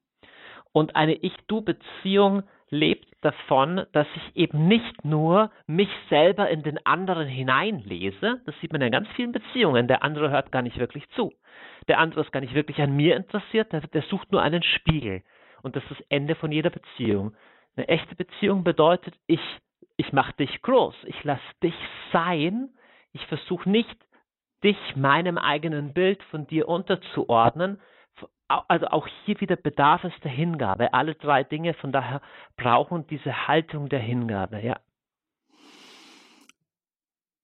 Und eine Ich-Du-Beziehung lebt davon, dass ich eben nicht nur mich selber in den anderen hineinlese, das sieht man in ganz vielen Beziehungen, der andere hört gar nicht wirklich zu. Der andere ist gar nicht wirklich an mir interessiert, der, der sucht nur einen Spiegel. Und das ist das Ende von jeder Beziehung. Eine echte Beziehung bedeutet, ich, ich mache dich groß, ich lasse dich sein, ich versuche nicht, dich meinem eigenen Bild von dir unterzuordnen, also auch hier wieder bedarf es der Hingabe. Alle drei Dinge von daher brauchen diese Haltung der Hingabe, ja.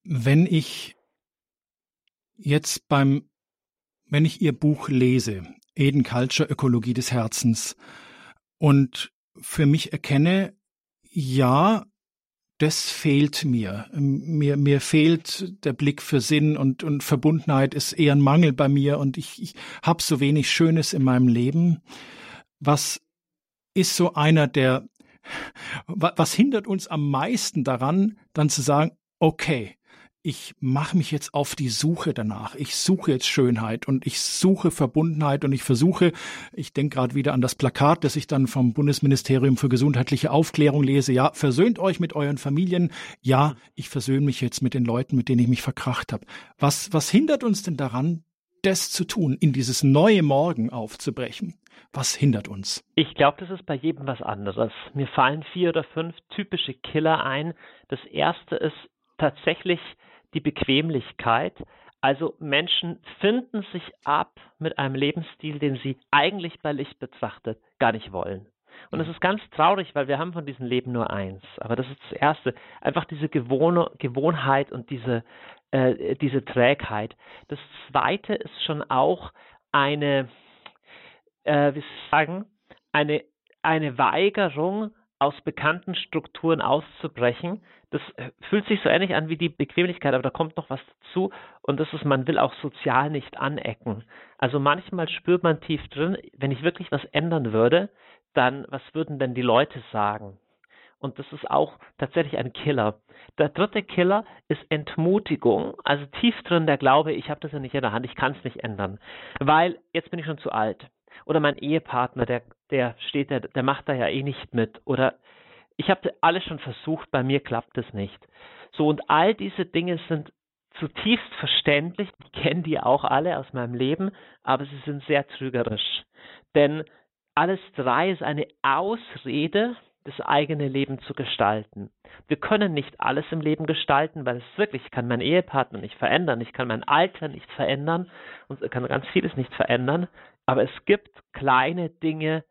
Wenn ich jetzt beim, wenn ich Ihr Buch lese, Eden Culture, Ökologie des Herzens, und für mich erkenne, ja, das fehlt mir. Mir, mir fehlt der Blick für Sinn und, und Verbundenheit ist eher ein Mangel bei mir und ich, ich habe so wenig Schönes in meinem Leben. Was ist so einer der, was hindert uns am meisten daran, dann zu sagen, okay, ich mache mich jetzt auf die Suche danach. Ich suche jetzt Schönheit und ich suche Verbundenheit und ich versuche, ich denke gerade wieder an das Plakat, das ich dann vom Bundesministerium für gesundheitliche Aufklärung lese. Ja, versöhnt euch mit euren Familien. Ja, ich versöhne mich jetzt mit den Leuten, mit denen ich mich verkracht habe. Was, was hindert uns denn daran, das zu tun, in dieses neue Morgen aufzubrechen? Was hindert uns? Ich glaube, das ist bei jedem was anderes. Mir fallen vier oder fünf typische Killer ein. Das erste ist tatsächlich die Bequemlichkeit. Also Menschen finden sich ab mit einem Lebensstil, den sie eigentlich bei Licht betrachtet gar nicht wollen. Und es ist ganz traurig, weil wir haben von diesem Leben nur eins. Aber das ist das Erste. Einfach diese Gewohn Gewohnheit und diese, äh, diese Trägheit. Das Zweite ist schon auch eine, äh, wie soll ich sagen, eine, eine Weigerung, aus bekannten Strukturen auszubrechen. Das fühlt sich so ähnlich an wie die Bequemlichkeit, aber da kommt noch was dazu und das ist, man will auch sozial nicht anecken. Also manchmal spürt man tief drin, wenn ich wirklich was ändern würde, dann was würden denn die Leute sagen? Und das ist auch tatsächlich ein Killer. Der dritte Killer ist Entmutigung. Also tief drin der Glaube, ich habe das ja nicht in der Hand, ich kann es nicht ändern. Weil jetzt bin ich schon zu alt. Oder mein Ehepartner, der, der steht, der, der macht da ja eh nicht mit. Oder ich habe alles schon versucht, bei mir klappt es nicht. So, und all diese Dinge sind zutiefst verständlich, ich kenne die auch alle aus meinem Leben, aber sie sind sehr trügerisch. Denn alles drei ist eine Ausrede, das eigene Leben zu gestalten. Wir können nicht alles im Leben gestalten, weil es wirklich, ich kann meinen Ehepartner nicht verändern, ich kann mein Alter nicht verändern und kann ganz vieles nicht verändern, aber es gibt kleine Dinge,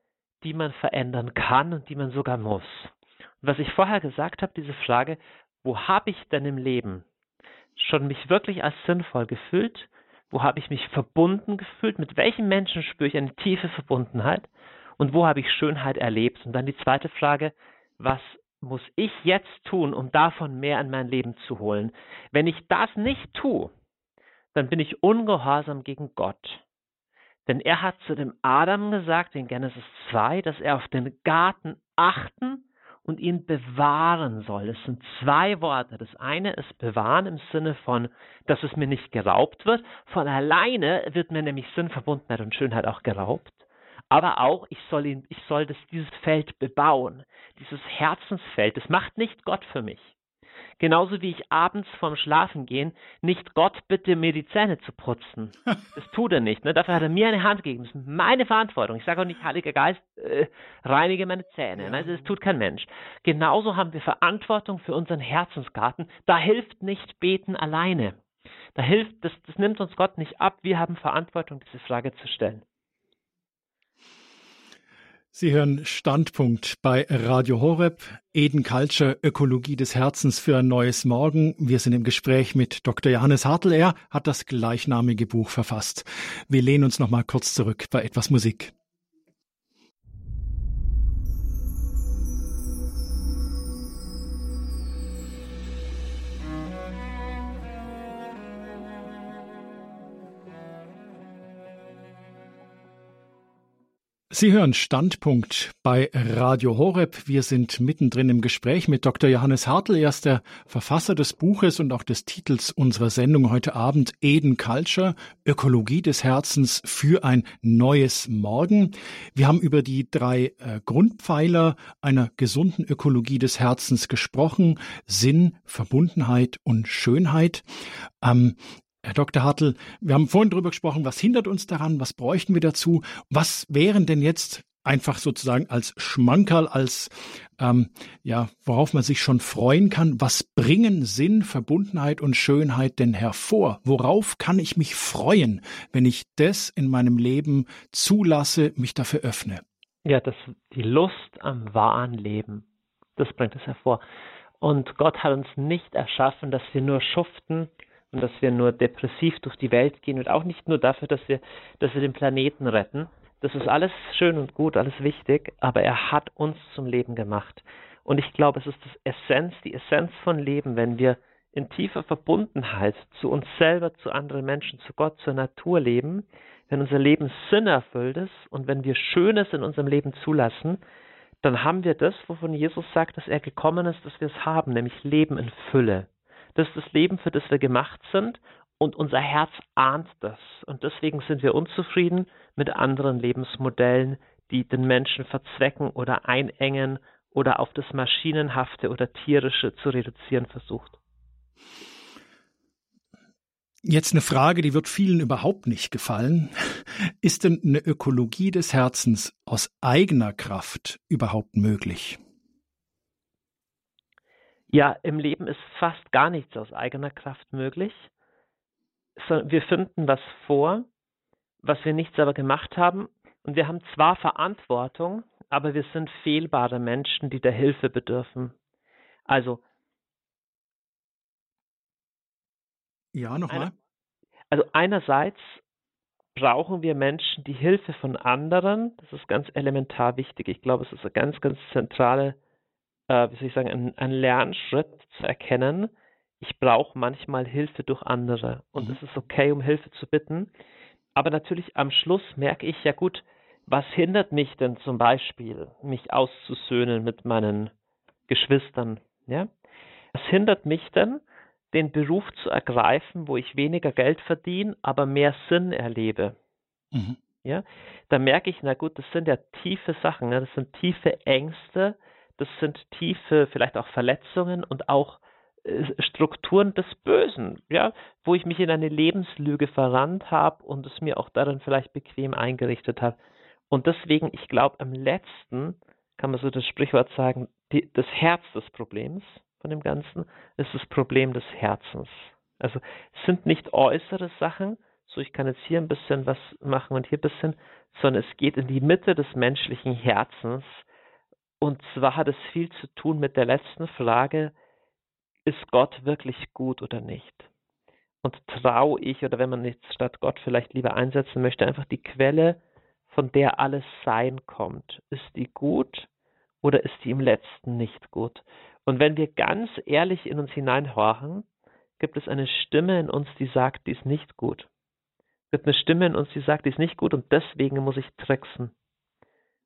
die man verändern kann und die man sogar muss. Und was ich vorher gesagt habe, diese Frage, wo habe ich denn im Leben schon mich wirklich als sinnvoll gefühlt? Wo habe ich mich verbunden gefühlt? Mit welchen Menschen spüre ich eine tiefe Verbundenheit? Und wo habe ich Schönheit erlebt? Und dann die zweite Frage, was muss ich jetzt tun, um davon mehr in mein Leben zu holen? Wenn ich das nicht tue, dann bin ich ungehorsam gegen Gott. Denn er hat zu dem Adam gesagt, in Genesis 2, dass er auf den Garten achten und ihn bewahren soll. Es sind zwei Worte. Das eine ist bewahren im Sinne von, dass es mir nicht geraubt wird. Von alleine wird mir nämlich Sinnverbundenheit und Schönheit auch geraubt. Aber auch, ich soll, ihn, ich soll das, dieses Feld bebauen, dieses Herzensfeld. Das macht nicht Gott für mich. Genauso wie ich abends vorm Schlafengehen nicht Gott bitte, mir die Zähne zu putzen. Das tut er nicht. Ne? Dafür hat er mir eine Hand gegeben. Das ist meine Verantwortung. Ich sage auch nicht, Heiliger Geist, äh, reinige meine Zähne. Ne? Das tut kein Mensch. Genauso haben wir Verantwortung für unseren Herzensgarten. Da hilft nicht beten alleine. Da hilft, das, das nimmt uns Gott nicht ab. Wir haben Verantwortung, diese Frage zu stellen. Sie hören Standpunkt bei Radio Horeb, Eden Culture, Ökologie des Herzens für ein neues Morgen. Wir sind im Gespräch mit Dr. Johannes Hartl. Er hat das gleichnamige Buch verfasst. Wir lehnen uns noch mal kurz zurück bei etwas Musik. Sie hören Standpunkt bei Radio Horeb. Wir sind mittendrin im Gespräch mit Dr. Johannes Hartl. Er ist der Verfasser des Buches und auch des Titels unserer Sendung heute Abend Eden Culture, Ökologie des Herzens für ein neues Morgen. Wir haben über die drei äh, Grundpfeiler einer gesunden Ökologie des Herzens gesprochen. Sinn, Verbundenheit und Schönheit. Ähm, Herr Dr. Hartl, wir haben vorhin darüber gesprochen, was hindert uns daran, was bräuchten wir dazu, was wären denn jetzt einfach sozusagen als Schmankerl, als ähm, ja, worauf man sich schon freuen kann, was bringen Sinn, Verbundenheit und Schönheit denn hervor? Worauf kann ich mich freuen, wenn ich das in meinem Leben zulasse, mich dafür öffne? Ja, das die Lust am wahren Leben, das bringt es hervor. Und Gott hat uns nicht erschaffen, dass wir nur schuften, und dass wir nur depressiv durch die Welt gehen und auch nicht nur dafür, dass wir, dass wir den Planeten retten. Das ist alles schön und gut, alles wichtig, aber er hat uns zum Leben gemacht. Und ich glaube, es ist das Essenz, die Essenz von Leben, wenn wir in tiefer Verbundenheit zu uns selber, zu anderen Menschen, zu Gott, zur Natur leben, wenn unser Leben Sinn erfüllt ist und wenn wir Schönes in unserem Leben zulassen, dann haben wir das, wovon Jesus sagt, dass er gekommen ist, dass wir es haben, nämlich Leben in Fülle. Das ist das Leben, für das wir gemacht sind und unser Herz ahnt das. Und deswegen sind wir unzufrieden mit anderen Lebensmodellen, die den Menschen verzwecken oder einengen oder auf das Maschinenhafte oder Tierische zu reduzieren versucht. Jetzt eine Frage, die wird vielen überhaupt nicht gefallen. Ist denn eine Ökologie des Herzens aus eigener Kraft überhaupt möglich? Ja, im Leben ist fast gar nichts aus eigener Kraft möglich. Wir finden was vor, was wir nicht selber gemacht haben. Und wir haben zwar Verantwortung, aber wir sind fehlbare Menschen, die der Hilfe bedürfen. Also. Ja, nochmal. Also einerseits brauchen wir Menschen die Hilfe von anderen. Das ist ganz elementar wichtig. Ich glaube, es ist eine ganz, ganz zentrale äh, wie soll ich sagen, ein, ein Lernschritt zu erkennen, ich brauche manchmal Hilfe durch andere und mhm. es ist okay, um Hilfe zu bitten. Aber natürlich am Schluss merke ich ja gut, was hindert mich denn zum Beispiel, mich auszusöhnen mit meinen Geschwistern? Ja? Was hindert mich denn, den Beruf zu ergreifen, wo ich weniger Geld verdiene, aber mehr Sinn erlebe? Mhm. Ja? Da merke ich, na gut, das sind ja tiefe Sachen, ne? das sind tiefe Ängste, das sind tiefe, vielleicht auch Verletzungen und auch äh, Strukturen des Bösen, ja, wo ich mich in eine Lebenslüge verrannt habe und es mir auch darin vielleicht bequem eingerichtet habe. Und deswegen, ich glaube, am letzten kann man so das Sprichwort sagen, die, das Herz des Problems von dem Ganzen ist das Problem des Herzens. Also es sind nicht äußere Sachen, so ich kann jetzt hier ein bisschen was machen und hier ein bisschen, sondern es geht in die Mitte des menschlichen Herzens. Und zwar hat es viel zu tun mit der letzten Frage, ist Gott wirklich gut oder nicht? Und traue ich, oder wenn man jetzt statt Gott vielleicht lieber einsetzen möchte, einfach die Quelle, von der alles Sein kommt. Ist die gut oder ist die im letzten nicht gut? Und wenn wir ganz ehrlich in uns hineinhorchen, gibt es eine Stimme in uns, die sagt, die ist nicht gut. Es gibt eine Stimme in uns, die sagt, die ist nicht gut und deswegen muss ich tricksen.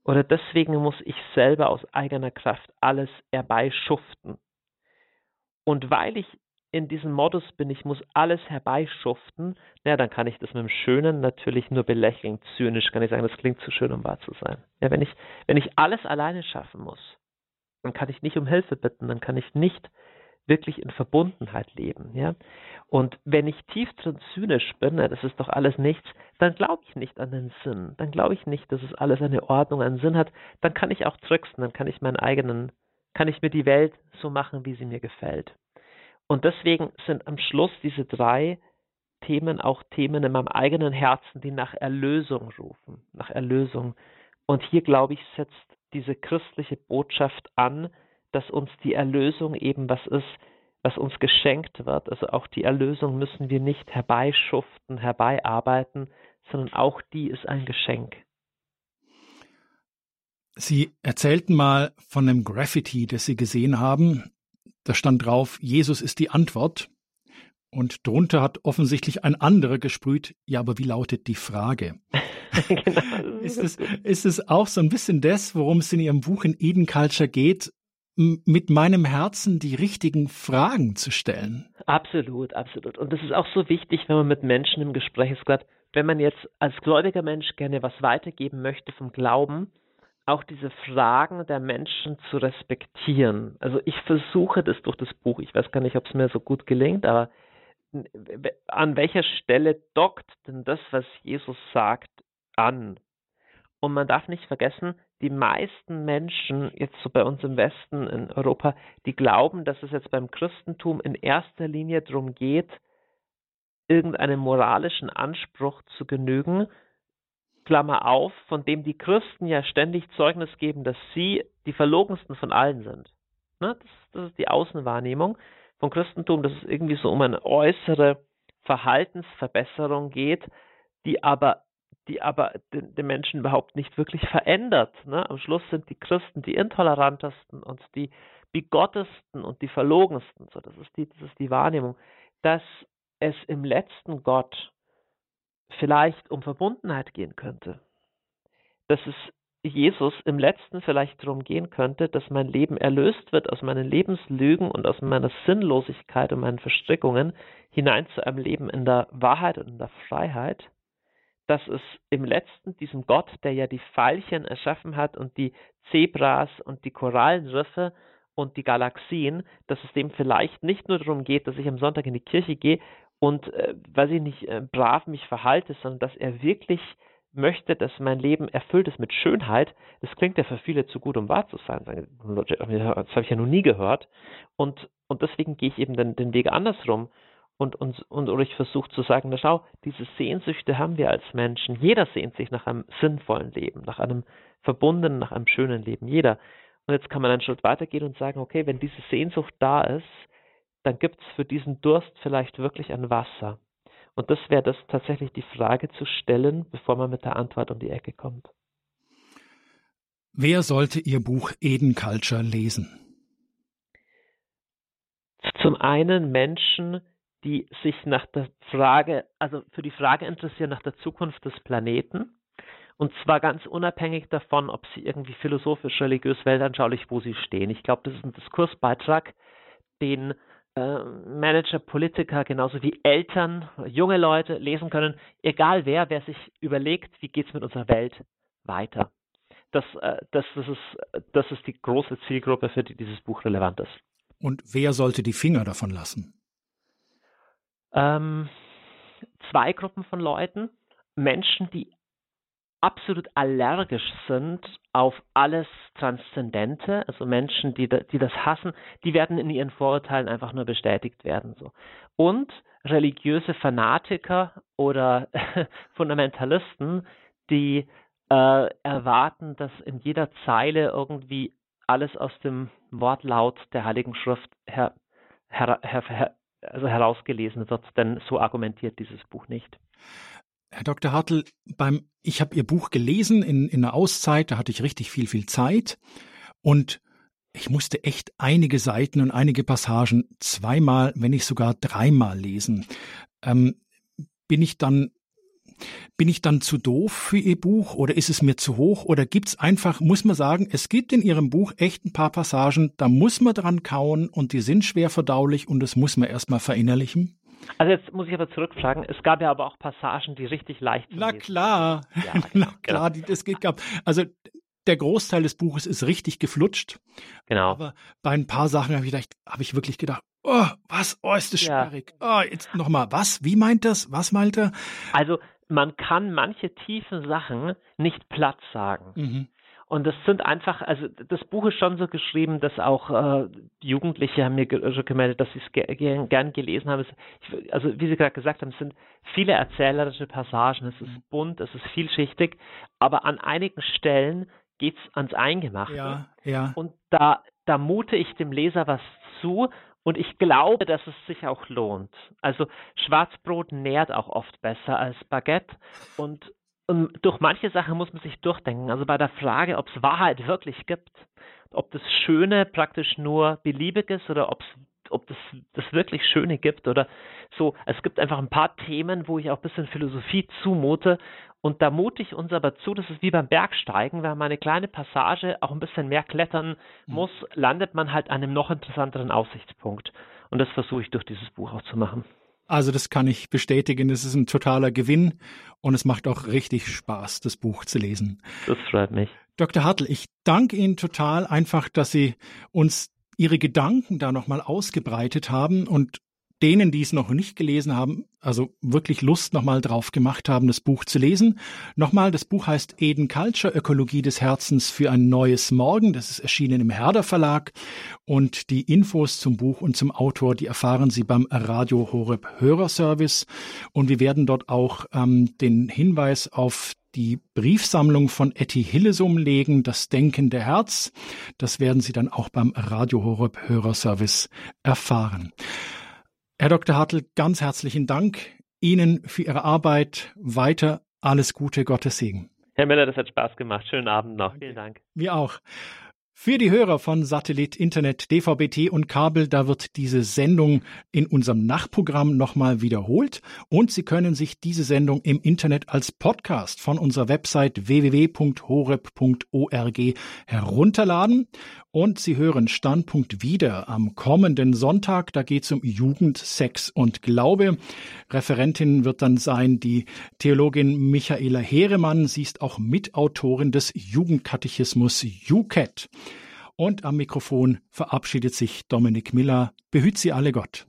Oder deswegen muss ich selber aus eigener Kraft alles herbeischuften. Und weil ich in diesem Modus bin, ich muss alles herbeischuften, ja, dann kann ich das mit dem Schönen natürlich nur belächeln. Zynisch kann ich sagen, das klingt zu schön, um wahr zu sein. Ja, wenn ich, wenn ich alles alleine schaffen muss, dann kann ich nicht um Hilfe bitten, dann kann ich nicht wirklich in Verbundenheit leben. Ja? Und wenn ich tief drin zynisch bin, ja, das ist doch alles nichts, dann glaube ich nicht an den Sinn. Dann glaube ich nicht, dass es alles eine Ordnung, einen Sinn hat. Dann kann ich auch tricksen, dann kann ich meinen eigenen, kann ich mir die Welt so machen, wie sie mir gefällt. Und deswegen sind am Schluss diese drei Themen auch Themen in meinem eigenen Herzen, die nach Erlösung rufen, nach Erlösung. Und hier, glaube ich, setzt diese christliche Botschaft an, dass uns die Erlösung eben was ist, was uns geschenkt wird. Also auch die Erlösung müssen wir nicht herbeischuften, herbeiarbeiten, sondern auch die ist ein Geschenk. Sie erzählten mal von einem Graffiti, das Sie gesehen haben. Da stand drauf, Jesus ist die Antwort. Und drunter hat offensichtlich ein anderer gesprüht, ja, aber wie lautet die Frage? genau. ist, es, ist es auch so ein bisschen das, worum es in Ihrem Buch in Eden Culture geht, mit meinem Herzen die richtigen Fragen zu stellen? Absolut, absolut. Und das ist auch so wichtig, wenn man mit Menschen im Gespräch ist, gerade wenn man jetzt als gläubiger Mensch gerne was weitergeben möchte vom Glauben, auch diese Fragen der Menschen zu respektieren. Also ich versuche das durch das Buch, ich weiß gar nicht, ob es mir so gut gelingt, aber an welcher Stelle dockt denn das, was Jesus sagt, an? Und man darf nicht vergessen, die meisten Menschen, jetzt so bei uns im Westen, in Europa, die glauben, dass es jetzt beim Christentum in erster Linie darum geht, irgendeinem moralischen Anspruch zu genügen, Klammer auf, von dem die Christen ja ständig Zeugnis geben, dass sie die verlogensten von allen sind. Ne? Das, das, ist die Außenwahrnehmung vom Christentum, dass es irgendwie so um eine äußere Verhaltensverbesserung geht, die aber, die aber den, den Menschen überhaupt nicht wirklich verändert. Ne? Am Schluss sind die Christen die intolerantesten und die bigottesten und die verlogensten. So, das ist die, das ist die Wahrnehmung, dass es im letzten Gott vielleicht um Verbundenheit gehen könnte. Dass es Jesus im letzten vielleicht darum gehen könnte, dass mein Leben erlöst wird aus meinen Lebenslügen und aus meiner Sinnlosigkeit und meinen Verstrickungen hinein zu einem Leben in der Wahrheit und in der Freiheit, dass es im letzten diesem Gott, der ja die Pfeilchen erschaffen hat und die Zebras und die Korallenriffe und die Galaxien, dass es dem vielleicht nicht nur darum geht, dass ich am Sonntag in die Kirche gehe und, äh, weiß ich nicht, äh, brav mich verhalte, sondern dass er wirklich möchte, dass mein Leben erfüllt ist mit Schönheit. Das klingt ja für viele zu gut, um wahr zu sein. Das habe ich ja noch nie gehört. Und, und deswegen gehe ich eben den, den Weg andersrum. Und, und, und oder ich versuche zu sagen, na schau, diese Sehnsüchte haben wir als Menschen. Jeder sehnt sich nach einem sinnvollen Leben, nach einem verbundenen, nach einem schönen Leben. Jeder. Und jetzt kann man einen Schritt weitergehen und sagen, okay, wenn diese Sehnsucht da ist, dann gibt es für diesen Durst vielleicht wirklich ein Wasser. Und das wäre das tatsächlich die Frage zu stellen, bevor man mit der Antwort um die Ecke kommt. Wer sollte Ihr Buch Eden Culture lesen? Zum einen Menschen, die sich nach der Frage, also für die Frage interessieren nach der Zukunft des Planeten. Und zwar ganz unabhängig davon, ob sie irgendwie philosophisch, religiös, weltanschaulich, wo sie stehen. Ich glaube, das ist ein Diskursbeitrag, den äh, Manager, Politiker, genauso wie Eltern, junge Leute lesen können, egal wer, wer sich überlegt, wie geht es mit unserer Welt weiter. Das, äh, das, das, ist, das ist die große Zielgruppe, für die dieses Buch relevant ist. Und wer sollte die Finger davon lassen? Ähm, zwei Gruppen von Leuten. Menschen, die absolut allergisch sind auf alles Transzendente, also Menschen, die, die das hassen, die werden in ihren Vorurteilen einfach nur bestätigt werden. So. Und religiöse Fanatiker oder Fundamentalisten, die äh, erwarten, dass in jeder Zeile irgendwie alles aus dem Wortlaut der Heiligen Schrift her, her, her, also herausgelesen wird, denn so argumentiert dieses Buch nicht. Herr Dr. Hartl, beim, ich habe Ihr Buch gelesen in, in einer Auszeit, da hatte ich richtig viel, viel Zeit und ich musste echt einige Seiten und einige Passagen zweimal, wenn nicht sogar dreimal lesen. Ähm, bin ich dann bin ich dann zu doof für Ihr Buch oder ist es mir zu hoch oder gibt's einfach, muss man sagen, es gibt in Ihrem Buch echt ein paar Passagen, da muss man dran kauen und die sind schwer verdaulich und das muss man erstmal verinnerlichen? Also jetzt muss ich aber zurückfragen, es gab ja aber auch Passagen, die richtig leicht sind. Na klar, ja, na klar, genau. die, es gab. Also der Großteil des Buches ist richtig geflutscht. Genau. Aber bei ein paar Sachen habe ich gedacht, habe ich wirklich gedacht, oh, was, oh, ist das sperrig. Ja. Oh, jetzt nochmal, was, wie meint das, was meint er? Also man kann manche tiefen Sachen nicht platt sagen. Mhm. Und das sind einfach, also das Buch ist schon so geschrieben, dass auch äh, Jugendliche haben mir schon gemeldet, dass sie es ge ge gern gelesen haben. Es, also wie Sie gerade gesagt haben, es sind viele erzählerische Passagen, es ist bunt, es ist vielschichtig, aber an einigen Stellen geht es ans Eingemachte. Ja, ja. Und da, da mute ich dem Leser was zu und ich glaube, dass es sich auch lohnt. Also Schwarzbrot nährt auch oft besser als Baguette und und durch manche Sachen muss man sich durchdenken. Also bei der Frage, ob es Wahrheit wirklich gibt, ob das Schöne praktisch nur beliebig ist oder ob's, ob das das wirklich Schöne gibt oder so. Es gibt einfach ein paar Themen, wo ich auch ein bisschen Philosophie zumute. Und da mute ich uns aber zu, das ist wie beim Bergsteigen, wenn man eine kleine Passage auch ein bisschen mehr klettern mhm. muss, landet man halt an einem noch interessanteren Aussichtspunkt. Und das versuche ich durch dieses Buch auch zu machen. Also das kann ich bestätigen. Es ist ein totaler Gewinn und es macht auch richtig Spaß, das Buch zu lesen. Das freut mich. Dr. Hartl, ich danke Ihnen total einfach, dass Sie uns Ihre Gedanken da nochmal ausgebreitet haben und denen, die es noch nicht gelesen haben, also wirklich Lust nochmal drauf gemacht haben, das Buch zu lesen. Nochmal, das Buch heißt Eden Culture, Ökologie des Herzens für ein neues Morgen. Das ist erschienen im Herder Verlag. Und die Infos zum Buch und zum Autor, die erfahren Sie beim Radio Horeb Hörerservice. Und wir werden dort auch ähm, den Hinweis auf die Briefsammlung von Etty Hillesum legen, das denkende Herz. Das werden Sie dann auch beim Radio Horeb Hörerservice erfahren. Herr Dr. Hartl, ganz herzlichen Dank Ihnen für Ihre Arbeit. Weiter alles Gute, Gottes Segen. Herr Miller, das hat Spaß gemacht. Schönen Abend noch. Vielen Dank. Wir auch. Für die Hörer von Satellit, Internet, DVB-T und Kabel, da wird diese Sendung in unserem Nachprogramm nochmal wiederholt und Sie können sich diese Sendung im Internet als Podcast von unserer Website www.horeb.org herunterladen und Sie hören Standpunkt wieder am kommenden Sonntag. Da geht es um Jugend, Sex und Glaube. Referentin wird dann sein die Theologin Michaela Heeremann. Sie ist auch Mitautorin des Jugendkatechismus JUCAT. Und am Mikrofon verabschiedet sich Dominik Miller. Behüt Sie alle Gott.